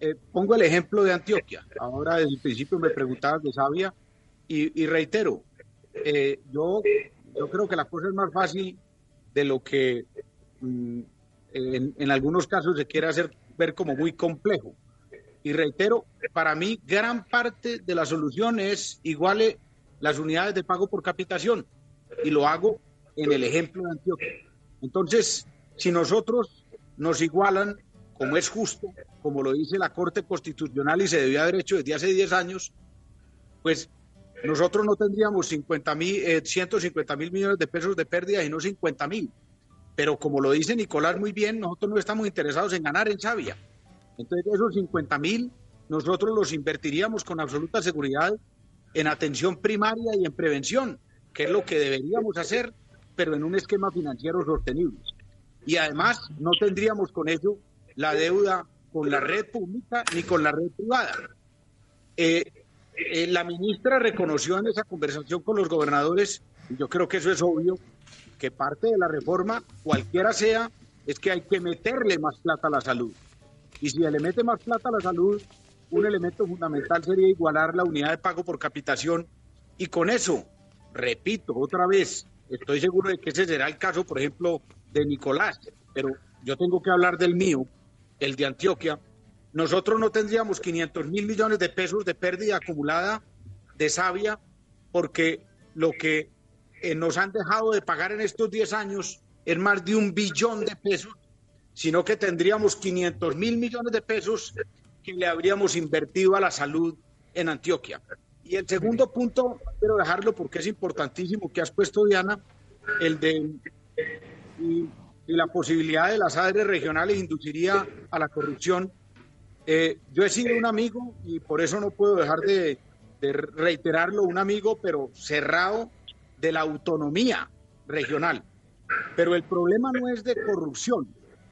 Speaker 7: Eh, pongo el ejemplo de Antioquia. Ahora, desde el principio me preguntabas de Sabia y, reitero, yo, yo creo que la cosa es más fácil de lo que Mm, en, algunos casos se quiere hacer ver como muy complejo. Y reitero, para mí gran parte de la solución es iguale las unidades de pago por capitación. Y lo hago en el ejemplo de Antioquia. Entonces, si nosotros nos igualan, como es justo, como lo dice la Corte Constitucional y se debió haber hecho desde hace 10 años, pues nosotros no tendríamos 50 mil, 150 eh, mil millones de pesos de pérdida y no 50 mil. Pero como lo dice Nicolás muy bien, nosotros no estamos interesados en ganar en Sabia. Entonces esos 50 mil nosotros los invertiríamos con absoluta seguridad en atención primaria y en prevención, que es lo que deberíamos hacer, pero en un esquema financiero sostenible. Y además no tendríamos con ello la deuda con la red pública ni con la red privada. Eh, eh, la ministra reconoció en esa conversación con los gobernadores, y yo creo que eso es obvio, que parte de la reforma, cualquiera sea, es que hay que meterle más plata a la salud. Y si le mete más plata a la salud, un elemento fundamental sería igualar la unidad de pago por capitación y con eso, repito otra vez, estoy seguro de que ese será el caso, por ejemplo, de Nicolás, pero yo tengo que hablar del mío, el de Antioquia. Nosotros no tendríamos 500 mil millones de pesos de pérdida acumulada de savia porque lo que eh, nos han dejado de pagar en estos 10 años es más de un billón de pesos, sino que tendríamos 500 mil millones de pesos que le habríamos invertido a la salud en Antioquia. Y el segundo punto, quiero dejarlo porque es importantísimo que has puesto, Diana, el de y, la posibilidad de las áreas regionales induciría a la corrupción. Eh, yo he sido un amigo y por eso no puedo dejar de, de reiterarlo, un amigo, pero cerrado de la autonomía regional. Pero el problema no es de corrupción,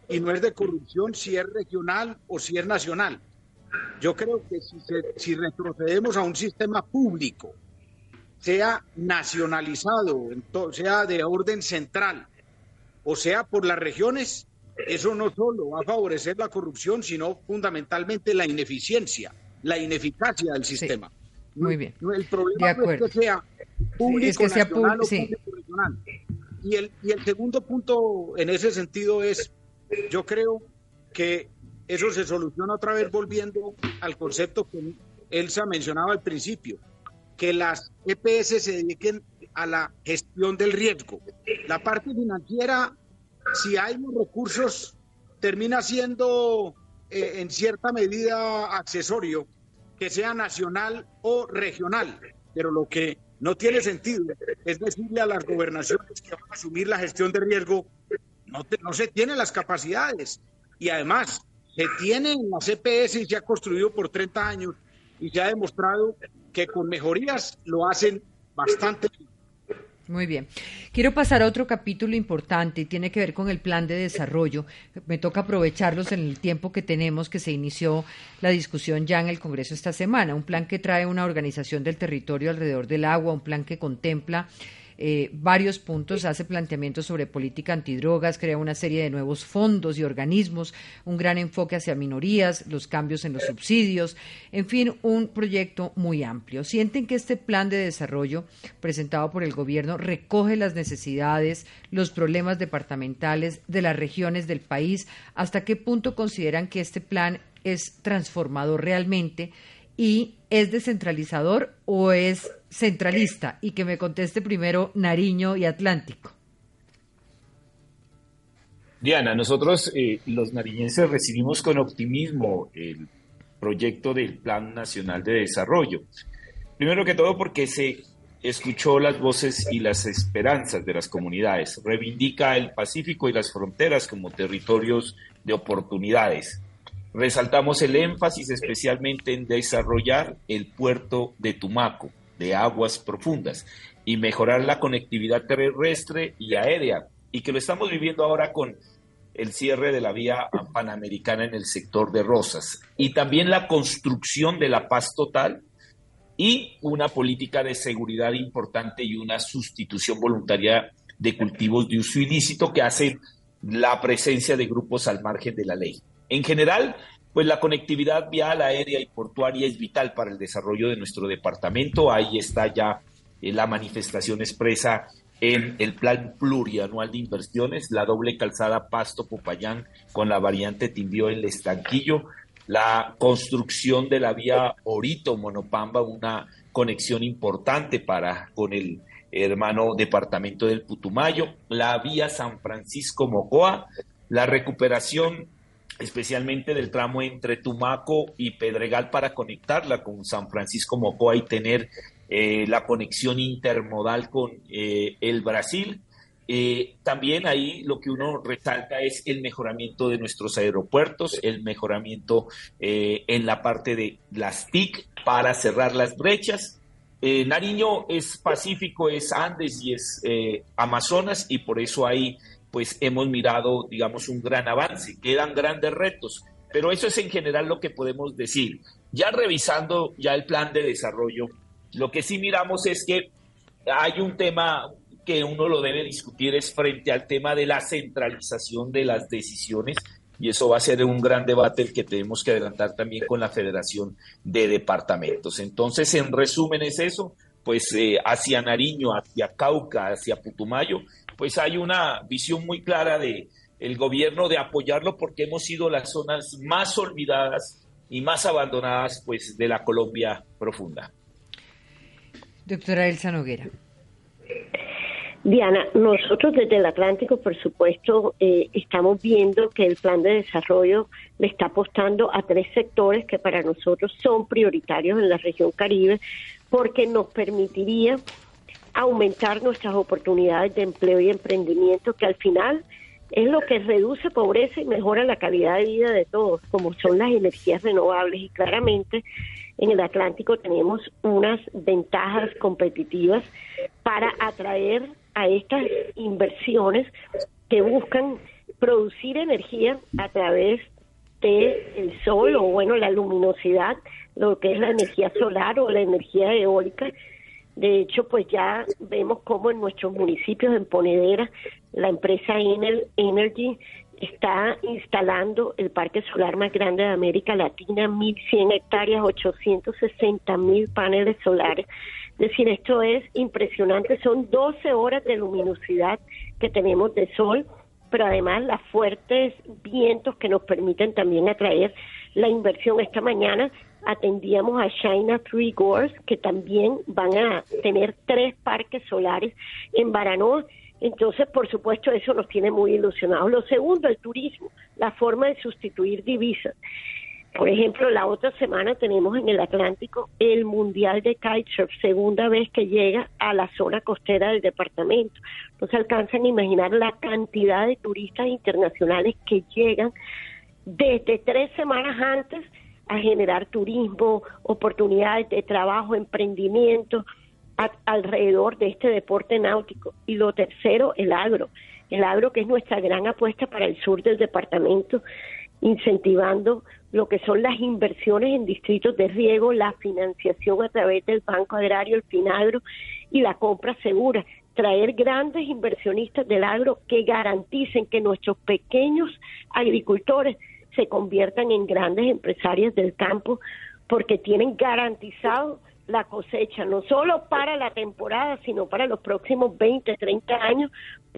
Speaker 7: y no es de corrupción si es regional o si es nacional. Yo creo que si, retrocedemos a un sistema público, sea nacionalizado, sea de orden central, o sea por las regiones, eso no solo va a favorecer la corrupción, sino fundamentalmente la ineficiencia, la ineficacia del sistema.
Speaker 2: Muy bien.
Speaker 7: El problema es que sea público, nacional o público regional. Y el, y el segundo punto en ese sentido es, yo creo que eso se soluciona otra vez volviendo al concepto que Elsa mencionaba al principio, que las EPS se dediquen a la gestión del riesgo. La parte financiera, si hay los recursos, termina siendo eh, en cierta medida accesorio, que sea nacional o regional, pero lo que no tiene sentido es decirle a las gobernaciones que van a asumir la gestión de riesgo, no, no se tienen las capacidades. Y además, se tiene en la CPS y se construido por 30 años y se ha demostrado que con mejorías lo hacen bastante bien.
Speaker 2: Muy bien. Quiero pasar a otro capítulo importante y tiene que ver con el plan de desarrollo. Me toca aprovecharlos en el tiempo que tenemos que se inició la discusión ya en el Congreso esta semana. Un plan que trae una organización del territorio alrededor del agua, un plan que contempla eh, varios puntos, hace planteamientos sobre política antidrogas, crea una serie de nuevos fondos y organismos, un gran enfoque hacia minorías, los cambios en los subsidios, en fin, un proyecto muy amplio. Sienten que este plan de desarrollo presentado por el gobierno recoge las necesidades, los problemas departamentales de las regiones del país, hasta qué punto consideran que este plan es transformador realmente y es descentralizador o es centralista y que me conteste primero Nariño y Atlántico.
Speaker 6: Diana, nosotros eh, los nariñenses recibimos con optimismo el proyecto del Plan Nacional de Desarrollo. Primero que todo porque se escuchó las voces y las esperanzas de las comunidades, reivindica el Pacífico y las fronteras como territorios de oportunidades. Resaltamos el énfasis especialmente en desarrollar el puerto de Tumaco, de aguas profundas y mejorar la conectividad terrestre y aérea y que lo estamos viviendo ahora con el cierre de la vía panamericana en el sector de Rosas y también la construcción de la paz total y una política de seguridad importante y una sustitución voluntaria de cultivos de uso ilícito que hacen la presencia de grupos al margen de la ley. En general, pues la conectividad vial, aérea y portuaria es vital para el desarrollo de nuestro departamento. Ahí está ya eh, la manifestación expresa en el plan plurianual de inversiones, la doble calzada Pasto-Popayán con la variante Timbio en el Estanquillo, la construcción de la vía Orito-Monopamba, una conexión importante para con el hermano departamento del Putumayo, la vía San Francisco-Mocoa, la recuperación especialmente del tramo entre Tumaco y Pedregal para conectarla con San Francisco Mocoa y tener eh, la conexión intermodal con eh, el Brasil. Eh, también ahí lo que uno resalta es el mejoramiento de nuestros aeropuertos, el mejoramiento en la parte de las TIC para cerrar las brechas. Nariño es Pacífico, es Andes y es Amazonas y por eso hay pues hemos mirado, digamos, un gran avance. Quedan grandes retos, pero eso es en general lo que podemos decir. Ya revisando ya el plan de desarrollo, lo que sí miramos es que hay un tema que uno lo debe discutir es frente al tema de la centralización de las decisiones y eso va a ser un gran debate el que tenemos que adelantar también con la Federación de Departamentos. Entonces, en resumen es eso, pues eh, hacia Nariño, hacia Cauca, hacia Putumayo, pues hay una visión muy clara de el gobierno de apoyarlo porque hemos sido las zonas más olvidadas y más abandonadas pues de la Colombia profunda.
Speaker 2: Doctora Elsa Noguera.
Speaker 3: Diana, nosotros desde el Atlántico, por supuesto, eh, estamos viendo que el plan de desarrollo le está apostando a tres sectores que para nosotros son prioritarios en la región Caribe, porque nos permitiría aumentar nuestras oportunidades de empleo y emprendimiento, que al final es lo que reduce pobreza y mejora la calidad de vida de todos, como son las energías renovables. Y claramente en el Atlántico tenemos unas ventajas competitivas para atraer a estas inversiones que buscan producir energía a través de el sol o bueno la luminosidad lo que es la energía solar o la energía eólica de hecho pues ya vemos cómo en nuestros municipios en Ponedera la empresa Enel Energy está instalando el parque solar más grande de América Latina, 1.100 hectáreas, 860 mil paneles solares es decir, esto es impresionante, son 12 horas de luminosidad que tenemos de sol, pero además las fuertes vientos que nos permiten también atraer la inversión. Esta mañana atendíamos a China Three Gorge, que también van a tener tres parques solares en Baranoa. Entonces, por supuesto, eso nos tiene muy ilusionados. Lo segundo, el turismo, la forma de sustituir divisas. Por ejemplo, la otra semana tenemos en el Atlántico el Mundial de Kitesurf, segunda vez que llega a la zona costera del departamento. No se alcanzan a imaginar la cantidad de turistas internacionales que llegan desde tres semanas antes a generar turismo, oportunidades de trabajo, emprendimiento alrededor de este deporte náutico. Y lo tercero, el agro. El agro que es nuestra gran apuesta para el sur del departamento, incentivando lo que son las inversiones en distritos de riego, la financiación a través del Banco Agrario, el Finagro y la compra segura. Traer grandes inversionistas del agro que garanticen que nuestros pequeños agricultores se conviertan en grandes empresarios del campo porque tienen garantizado la cosecha, no solo para la temporada, sino para los próximos 20, 30 años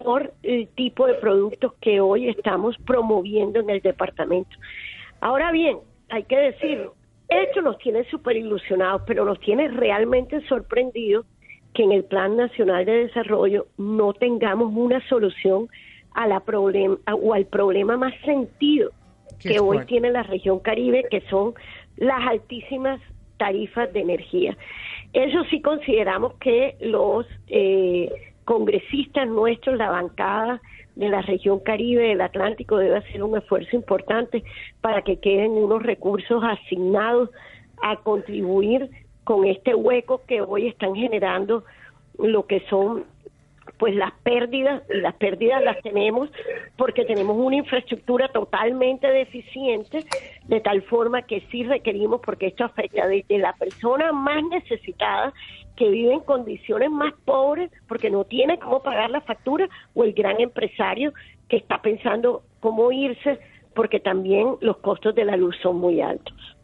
Speaker 3: por el tipo de productos que hoy estamos promoviendo en el departamento. Ahora bien, hay que decirlo, esto nos tiene súper ilusionados, pero nos tiene realmente sorprendidos que en el Plan Nacional de Desarrollo no tengamos una solución a la problema o al problema más sentido que hoy tiene la región Caribe, que son las altísimas tarifas de energía. Eso sí consideramos que los eh, congresistas nuestros, la bancada de la región Caribe, del Atlántico, debe hacer un esfuerzo importante para que queden unos recursos asignados a contribuir con este hueco que hoy están generando lo que son pues las pérdidas, y las pérdidas las tenemos porque tenemos una infraestructura totalmente deficiente, de tal forma que sí requerimos, porque esto afecta desde la persona más necesitada que vive en condiciones más pobres porque no tiene cómo pagar la factura o el gran empresario que está pensando cómo irse porque también los costos de la luz son muy altos.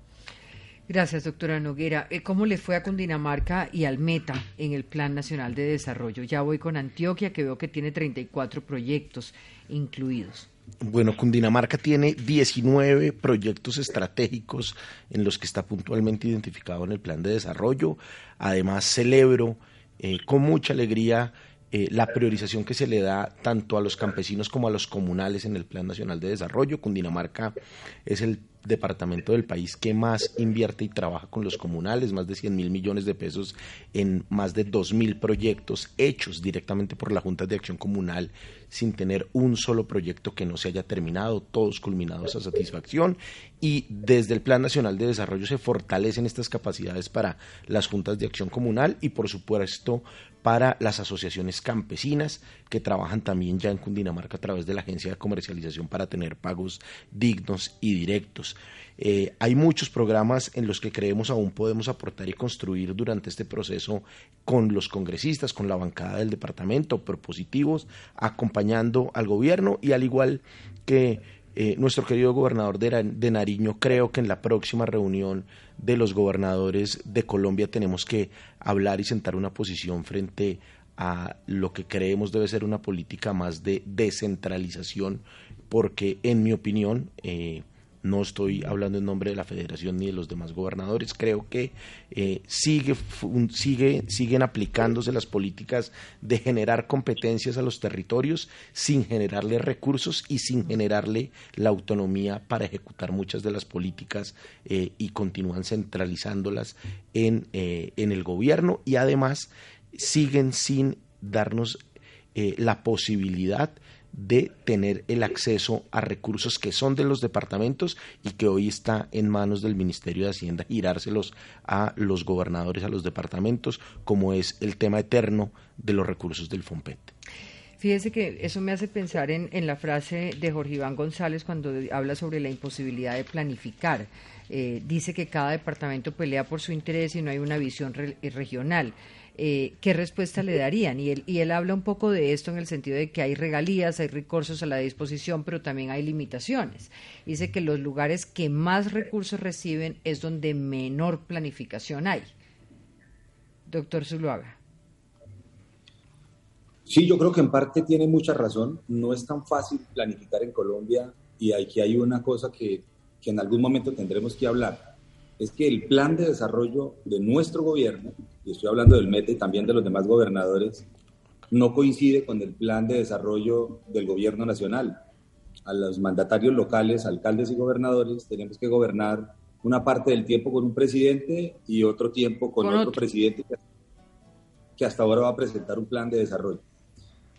Speaker 2: Gracias, doctora Noguera. Eh, ¿Cómo le fue a Cundinamarca y al Meta en el Plan Nacional de Desarrollo? Ya voy con Antioquia, que veo que tiene 34 proyectos incluidos.
Speaker 4: Bueno, Cundinamarca tiene 19 proyectos estratégicos en los que está puntualmente identificado en el plan de desarrollo. Además, celebro eh, con mucha alegría eh, la priorización que se le da tanto a los campesinos como a los comunales en el Plan Nacional de Desarrollo. Cundinamarca es el departamento del país que más invierte y trabaja con los comunales, más de 100 mil millones de pesos en más de 2 mil proyectos hechos directamente por la Junta de Acción Comunal sin tener un solo proyecto que no se haya terminado, todos culminados a satisfacción y desde el Plan Nacional de Desarrollo se fortalecen estas capacidades para las juntas de acción comunal y por supuesto para las asociaciones campesinas que trabajan también ya en Cundinamarca a través de la agencia de comercialización para tener pagos dignos y directos. Eh, hay muchos programas en los que creemos aún podemos aportar y construir durante este proceso con los congresistas, con la bancada del departamento, propositivos, acompañando al gobierno y al igual que eh, nuestro querido gobernador de, Nariño, creo que en la próxima reunión de los gobernadores de Colombia tenemos que hablar y sentar una posición frente a lo que creemos debe ser una política más de descentralización, porque en mi opinión, eh, no estoy hablando en nombre de la federación ni de los demás gobernadores, creo que eh, sigue, sigue, siguen aplicándose las políticas de generar competencias a los territorios sin generarle recursos y sin generarle la autonomía para ejecutar muchas de las políticas eh, y continúan centralizándolas en, eh, en el gobierno. Y además siguen sin darnos la posibilidad de tener el acceso a recursos que son de los departamentos y que hoy está en manos del Ministerio de Hacienda girárselos a los gobernadores, a los departamentos, como es el tema eterno de los recursos del FOMPET.
Speaker 2: Fíjese que eso me hace pensar en, la frase de Jorge Iván González cuando habla sobre la imposibilidad de planificar. Eh, dice que cada departamento pelea por su interés y no hay una visión regional. Eh, ¿qué respuesta le darían? Y él, y él habla un poco de esto en el sentido de que hay regalías, hay recursos a la disposición, pero también hay limitaciones. Dice que los lugares que más recursos reciben es donde menor planificación hay. Doctor Zuluaga.
Speaker 5: Sí, yo creo que en parte tiene mucha razón. No es tan fácil planificar en Colombia y aquí hay una cosa que, que en algún momento tendremos que hablar. Es que el plan de desarrollo de nuestro gobierno y estoy hablando del METE y también de los demás gobernadores, no coincide con el plan de desarrollo del gobierno nacional. A los mandatarios locales, alcaldes y gobernadores, tenemos que gobernar una parte del tiempo con un presidente y otro tiempo con, otro, presidente que hasta ahora va a presentar un plan de desarrollo.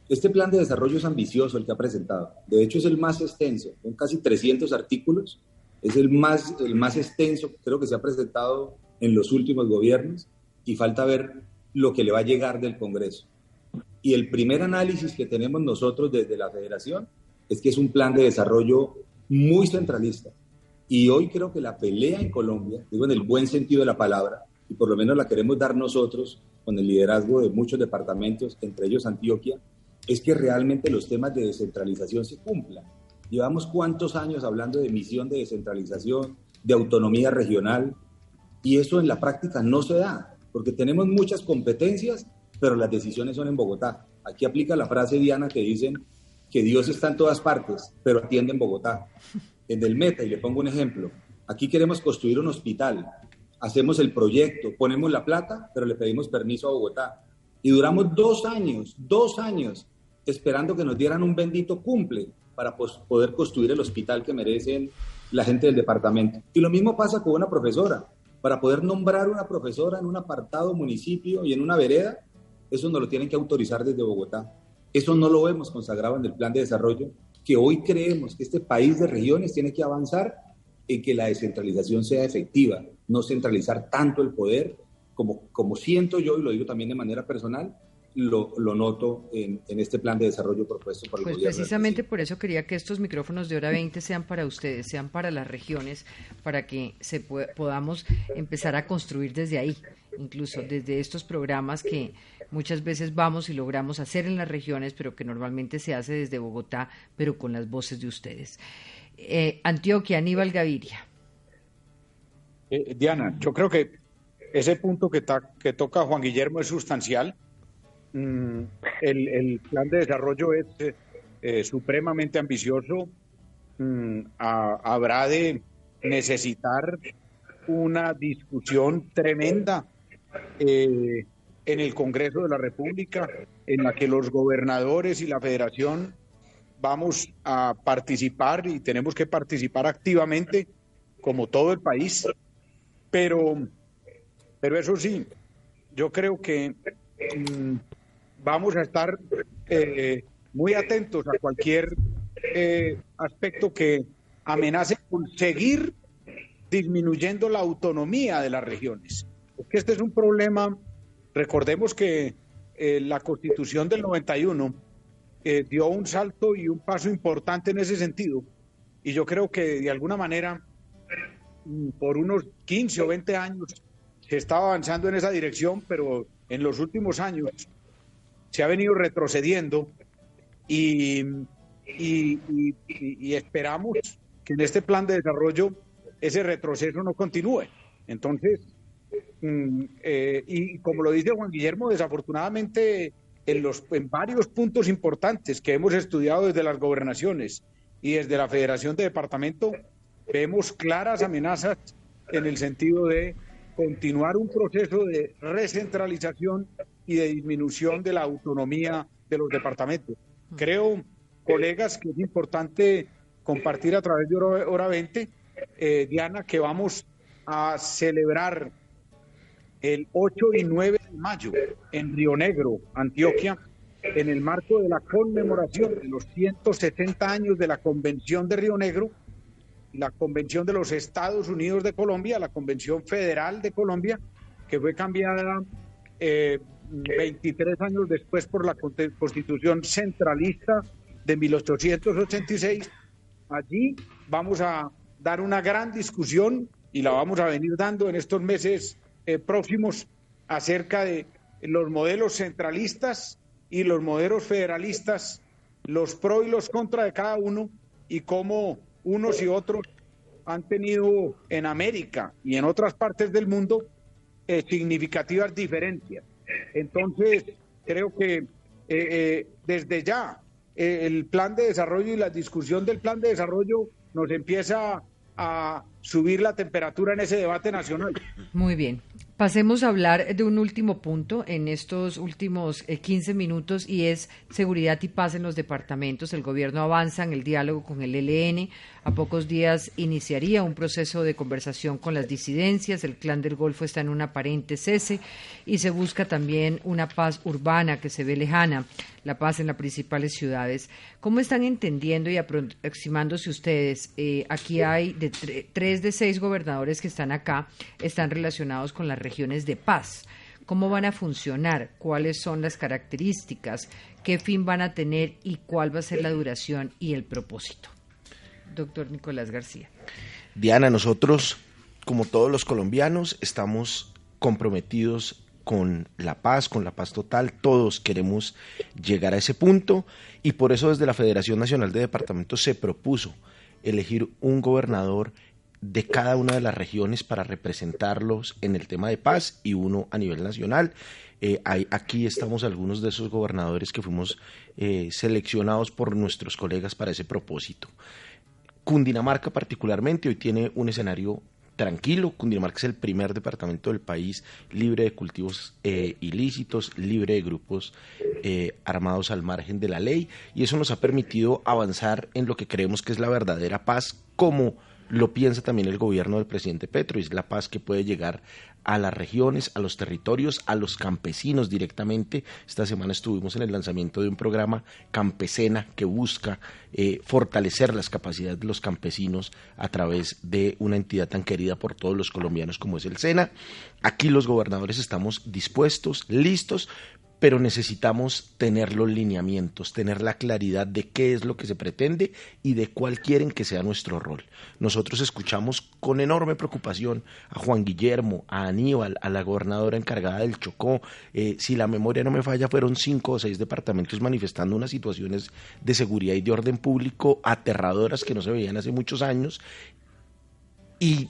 Speaker 5: Este plan de desarrollo es ambicioso el que ha presentado. De hecho, es el más extenso, con casi 300 artículos. Es el más, el más extenso, creo que se ha presentado en los últimos gobiernos y falta ver lo que le va a llegar del Congreso. Y el primer análisis que tenemos nosotros desde la federación es que es un plan de desarrollo muy centralista. Y hoy creo que la pelea en Colombia, digo en el buen sentido de la palabra, y por lo menos la queremos dar nosotros con el liderazgo de muchos departamentos, entre ellos Antioquia, es que realmente los temas de descentralización se cumplan. Llevamos cuántos años hablando de misión de descentralización, de autonomía regional, y eso en la práctica no se da porque tenemos muchas competencias, pero las decisiones son en Bogotá. Aquí aplica la frase Diana que dicen que Dios está en todas partes, pero atiende en Bogotá. En el Meta, y le pongo un ejemplo, aquí queremos construir un hospital, hacemos el proyecto, ponemos la plata, pero le pedimos permiso a Bogotá. Y duramos dos años, dos años, esperando que nos dieran un bendito cumple para poder construir el hospital que merecen la gente del departamento. Y lo mismo pasa con una profesora para poder nombrar una profesora en un apartado municipio y en una vereda, eso nos lo tienen que autorizar desde Bogotá. Eso no lo vemos consagrado en el plan de desarrollo, que hoy creemos que este país de regiones tiene que avanzar en que la descentralización sea efectiva, no centralizar tanto el poder como, como siento yo, y lo digo también de manera personal, lo, lo noto en, en, este plan de desarrollo propuesto por el
Speaker 2: pues
Speaker 5: gobierno.
Speaker 2: Precisamente por eso quería que estos micrófonos de hora 20 sean para ustedes, sean para las regiones, para que se podamos empezar a construir desde ahí, incluso desde estos programas que muchas veces vamos y logramos hacer en las regiones, pero que normalmente se hace desde Bogotá, pero con las voces de ustedes. Eh, Antioquia, Aníbal Gaviria.
Speaker 7: Eh, Diana, yo creo que ese punto que, que toca Juan Guillermo es sustancial Mm, el, plan de desarrollo es eh, supremamente ambicioso. Mm, habrá de necesitar una discusión tremenda eh, en el Congreso de la República, en la que los gobernadores y la federación vamos a participar y tenemos que participar activamente, como todo el país. Pero, pero eso sí, yo creo que mm, vamos a estar eh, muy atentos a cualquier eh, aspecto que amenace con seguir disminuyendo la autonomía de las regiones. Porque este es un problema, recordemos que eh, la constitución del 91 dio un salto y un paso importante en ese sentido. Y yo creo que de alguna manera, mm, por unos 15 o 20 años, se estaba avanzando en esa dirección, pero en los últimos años se ha venido retrocediendo y esperamos que en este plan de desarrollo ese retroceso no continúe. Entonces, mm, eh, y como lo dice Juan Guillermo, desafortunadamente en, los, en varios puntos importantes que hemos estudiado desde las gobernaciones y desde la Federación de Departamento, vemos claras amenazas en el sentido de continuar un proceso de recentralización y de disminución de la autonomía de los departamentos. Creo, colegas, que es importante compartir a través de Hora 20, eh, Diana, que vamos a celebrar el 8 y 9 de mayo en Río Negro, Antioquia, en el marco de la conmemoración de los 170 años de la Convención de Río Negro, la Convención de los Estados Unidos de Colombia, la Convención Federal de Colombia, que fue cambiada 23 eh, años después por la Constitución Centralista de 1886. Allí vamos a dar una gran discusión y la vamos a venir dando en estos meses eh, próximos acerca de los modelos centralistas y los modelos federalistas, los pro y los contra de cada uno y cómo unos y otros han tenido en América y en otras partes del mundo eh, significativas diferencias. Entonces, creo que eh, eh, desde ya el plan de desarrollo y la discusión del plan de desarrollo nos empieza a subir la temperatura en ese debate nacional.
Speaker 2: Muy bien. Pasemos a hablar de un último punto en estos últimos 15 eh, minutos y es seguridad y paz en los departamentos. El gobierno avanza en el diálogo con el ELN. A pocos días iniciaría un proceso de conversación con las disidencias. El clan del Golfo está en un aparente cese y se busca también una paz urbana que se ve lejana, la paz en las principales ciudades. ¿Cómo están entendiendo y aproximándose ustedes? Eh, aquí hay de tres de seis gobernadores que están acá, están relacionados con la regiones de paz. ¿Cómo van a funcionar? ¿Cuáles son las características? ¿Qué fin van a tener? ¿Y cuál va a ser la duración y el propósito? Doctor Nicolás García.
Speaker 4: Diana, nosotros, como todos los colombianos, estamos comprometidos con la paz, con la paz total. Todos queremos llegar a ese punto y por eso desde la Federación Nacional de Departamentos se propuso elegir un gobernador de cada una de las regiones para representarlos en el tema de paz y uno a nivel nacional. Eh, aquí estamos algunos de esos gobernadores que fuimos eh, seleccionados por nuestros colegas para ese propósito. Cundinamarca particularmente hoy tiene un escenario tranquilo. Cundinamarca es el primer departamento del país libre de cultivos eh, ilícitos, libre de grupos armados al margen de la ley y eso nos ha permitido avanzar en lo que creemos que es la verdadera paz como lo piensa también el gobierno del presidente Petro, es la paz que puede llegar a las regiones, a los territorios, a los campesinos directamente. Esta semana estuvimos en el lanzamiento de un programa campesena que busca eh, fortalecer las capacidades de los campesinos a través de una entidad tan querida por todos los colombianos como es el SENA. Aquí los gobernadores estamos dispuestos, listos, pero necesitamos tener los lineamientos, tener la claridad de qué es lo que se pretende y de cuál quieren que sea nuestro rol. Nosotros escuchamos con enorme preocupación a Juan Guillermo, a Aníbal, a la gobernadora encargada del Chocó. Eh, si la memoria no me falla, fueron cinco o seis departamentos manifestando unas situaciones de seguridad y de orden público aterradoras que no se veían hace muchos años. Y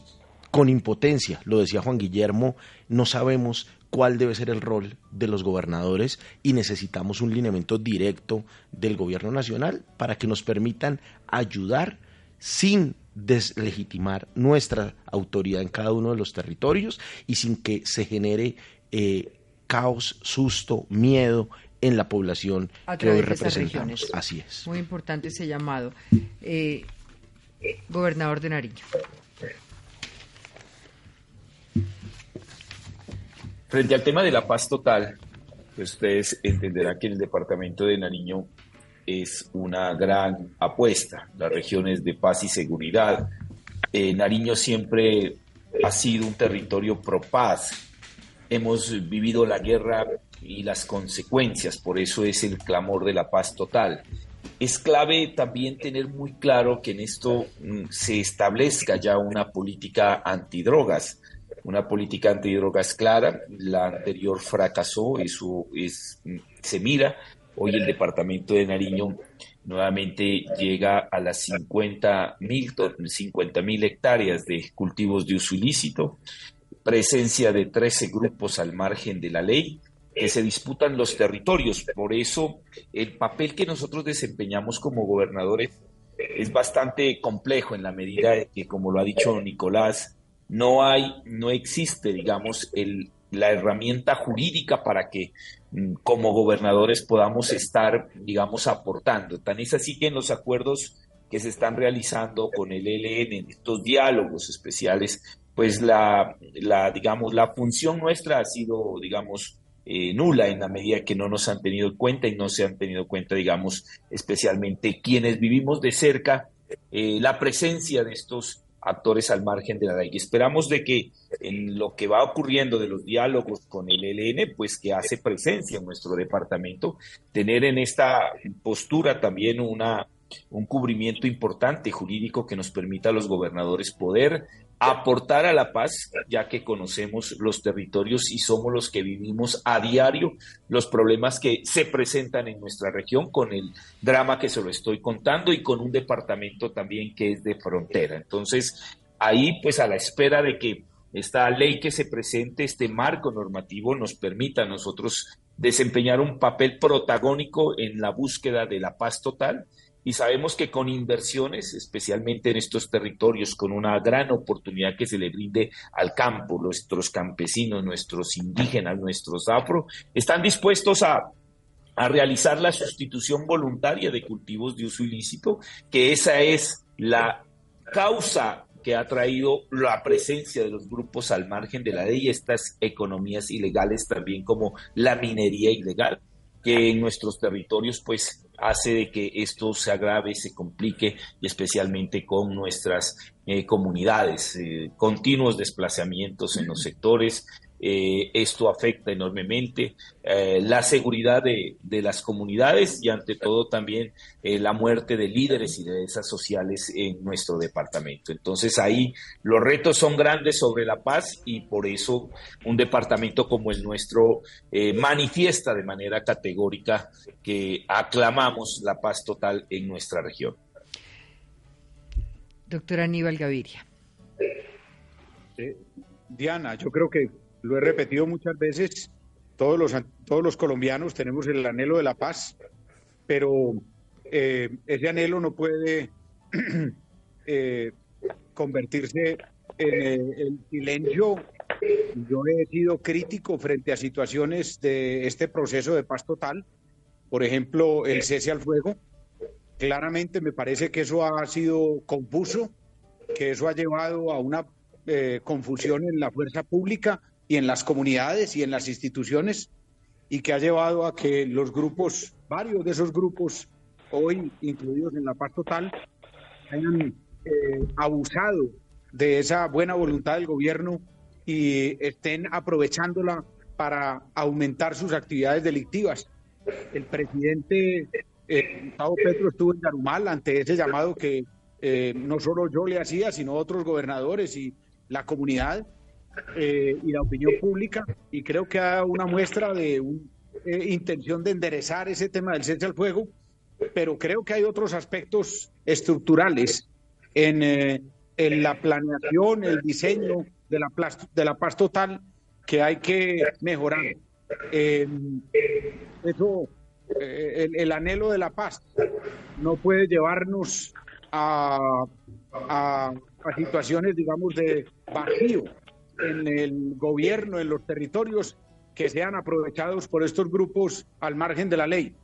Speaker 4: con impotencia, lo decía Juan Guillermo, no sabemos cuál debe ser el rol de los gobernadores y necesitamos un lineamiento directo del gobierno nacional para que nos permitan ayudar sin deslegitimar nuestra autoridad en cada uno de los territorios y sin que se genere eh, caos, susto, miedo en la población que hoy representamos. Así es.
Speaker 2: Muy importante ese llamado. Eh, gobernador de Nariño.
Speaker 6: Frente al tema de la paz total, ustedes entenderán que el departamento de Nariño es una gran apuesta. Las regiones de paz y seguridad. Eh, Nariño siempre ha sido un territorio pro paz. Hemos vivido la guerra y las consecuencias, por eso es el clamor de la paz total. Es clave también tener muy claro que en esto mm, se establezca ya una política antidrogas una política antidrogas clara, la anterior fracasó, eso es, se mira, Hoy el departamento de Nariño nuevamente llega a las 50 mil hectáreas de cultivos de uso ilícito, presencia de 13 grupos al margen de la ley que se disputan los territorios. Por eso el papel que nosotros desempeñamos como gobernadores es bastante complejo en la medida de que, como lo ha dicho Nicolás, no hay, no existe, digamos, el, la herramienta jurídica para que mm, como gobernadores podamos estar, digamos, aportando. Tan es así que en los acuerdos que se están realizando con el ELN, en estos diálogos especiales, pues la, la digamos, la función nuestra ha sido, digamos, eh, nula en la medida que no nos han tenido en cuenta y no se han tenido en cuenta, digamos, especialmente quienes vivimos de cerca eh, la presencia de estos actores al margen de la ley. Esperamos de que en lo que va ocurriendo de los diálogos con el ELN, pues que hace presencia en nuestro departamento, tener en esta postura también una, un cubrimiento importante jurídico que nos permita a los gobernadores poder aportar a la paz, ya que conocemos los territorios y somos los que vivimos a diario los problemas que se presentan en nuestra región con el drama que se lo estoy contando y con un departamento también que es de frontera. Entonces, ahí pues a la espera de que esta ley que se presente, este marco normativo nos permita a nosotros desempeñar un papel protagónico en la búsqueda de la paz total y sabemos que con inversiones, especialmente en estos territorios, con una gran oportunidad que se le brinde al campo, nuestros campesinos, nuestros indígenas, nuestros afro, están dispuestos a, a realizar la sustitución voluntaria de cultivos de uso ilícito, que esa es la causa que ha traído la presencia de los grupos al margen de la ley, estas economías ilegales también como la minería ilegal, que en nuestros territorios pues hace de que esto se agrave, se complique y especialmente con nuestras eh, comunidades, eh, continuos desplazamientos en los sectores, eh, esto afecta enormemente eh, la seguridad de, las comunidades y ante todo también eh, la muerte de líderes y de esas sociales en nuestro departamento. Entonces ahí los retos son grandes sobre la paz y por eso un departamento como el nuestro manifiesta de manera categórica que aclamamos la paz total en nuestra región.
Speaker 2: Doctora Aníbal Gaviria.
Speaker 7: Diana, yo creo que lo he repetido muchas veces, todos los, todos los colombianos tenemos el anhelo de la paz, pero eh, ese anhelo no puede eh, convertirse en el, el silencio. Yo he sido crítico frente a situaciones de este proceso de paz total, por ejemplo, el cese al fuego. Claramente me parece que eso ha sido confuso, que eso ha llevado a una eh, confusión en la fuerza pública y en las comunidades y en las instituciones y que ha llevado a que los grupos, varios de esos grupos hoy incluidos en la paz total, hayan eh, abusado de esa buena voluntad del gobierno y estén aprovechándola para aumentar sus actividades delictivas. El presidente eh, Gustavo Petro estuvo en Yarumal ante ese llamado que eh, no solo yo le hacía, sino otros gobernadores y la comunidad eh, y la opinión pública y creo que hay una muestra de una eh, intención de enderezar ese tema del cese al fuego, pero creo que hay otros aspectos estructurales en, eh, en la planeación, el diseño de la, de la paz total que hay que mejorar. eso, el, el, anhelo de la paz no puede llevarnos a, a, a situaciones, digamos, de vacío en el gobierno, en los territorios que sean aprovechados por estos grupos al margen de la ley.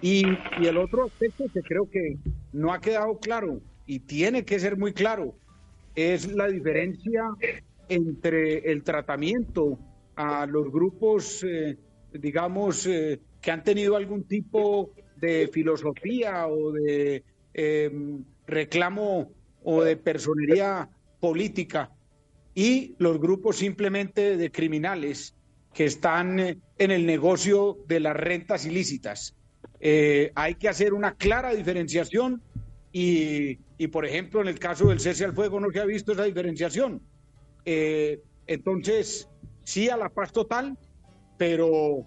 Speaker 7: Y, el otro aspecto que creo que no ha quedado claro y tiene que ser muy claro es la diferencia entre el tratamiento a los grupos, eh, digamos, eh, que han tenido algún tipo de filosofía o de em, reclamo o de personería política y los grupos simplemente de criminales que están eh, en el negocio de las rentas ilícitas. Eh, hay que hacer una clara diferenciación y, y, por ejemplo, en el caso del cese al fuego no se ha visto esa diferenciación. Eh, entonces, sí a la paz total, pero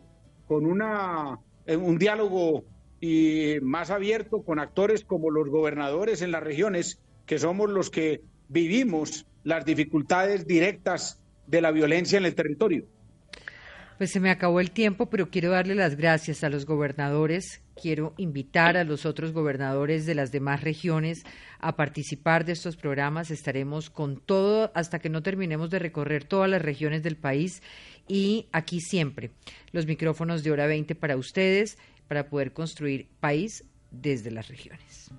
Speaker 7: con una eh, un diálogo y más abierto con actores como los gobernadores en las regiones, que somos los que vivimos las dificultades directas de la violencia en el territorio.
Speaker 2: Pues se me acabó el tiempo, pero quiero darle las gracias a los gobernadores. Quiero invitar a los otros gobernadores de las demás regiones a participar de estos programas. Estaremos con todo hasta que no terminemos de recorrer todas las regiones del país y aquí siempre los micrófonos de hora 20 para ustedes para poder construir país desde las regiones.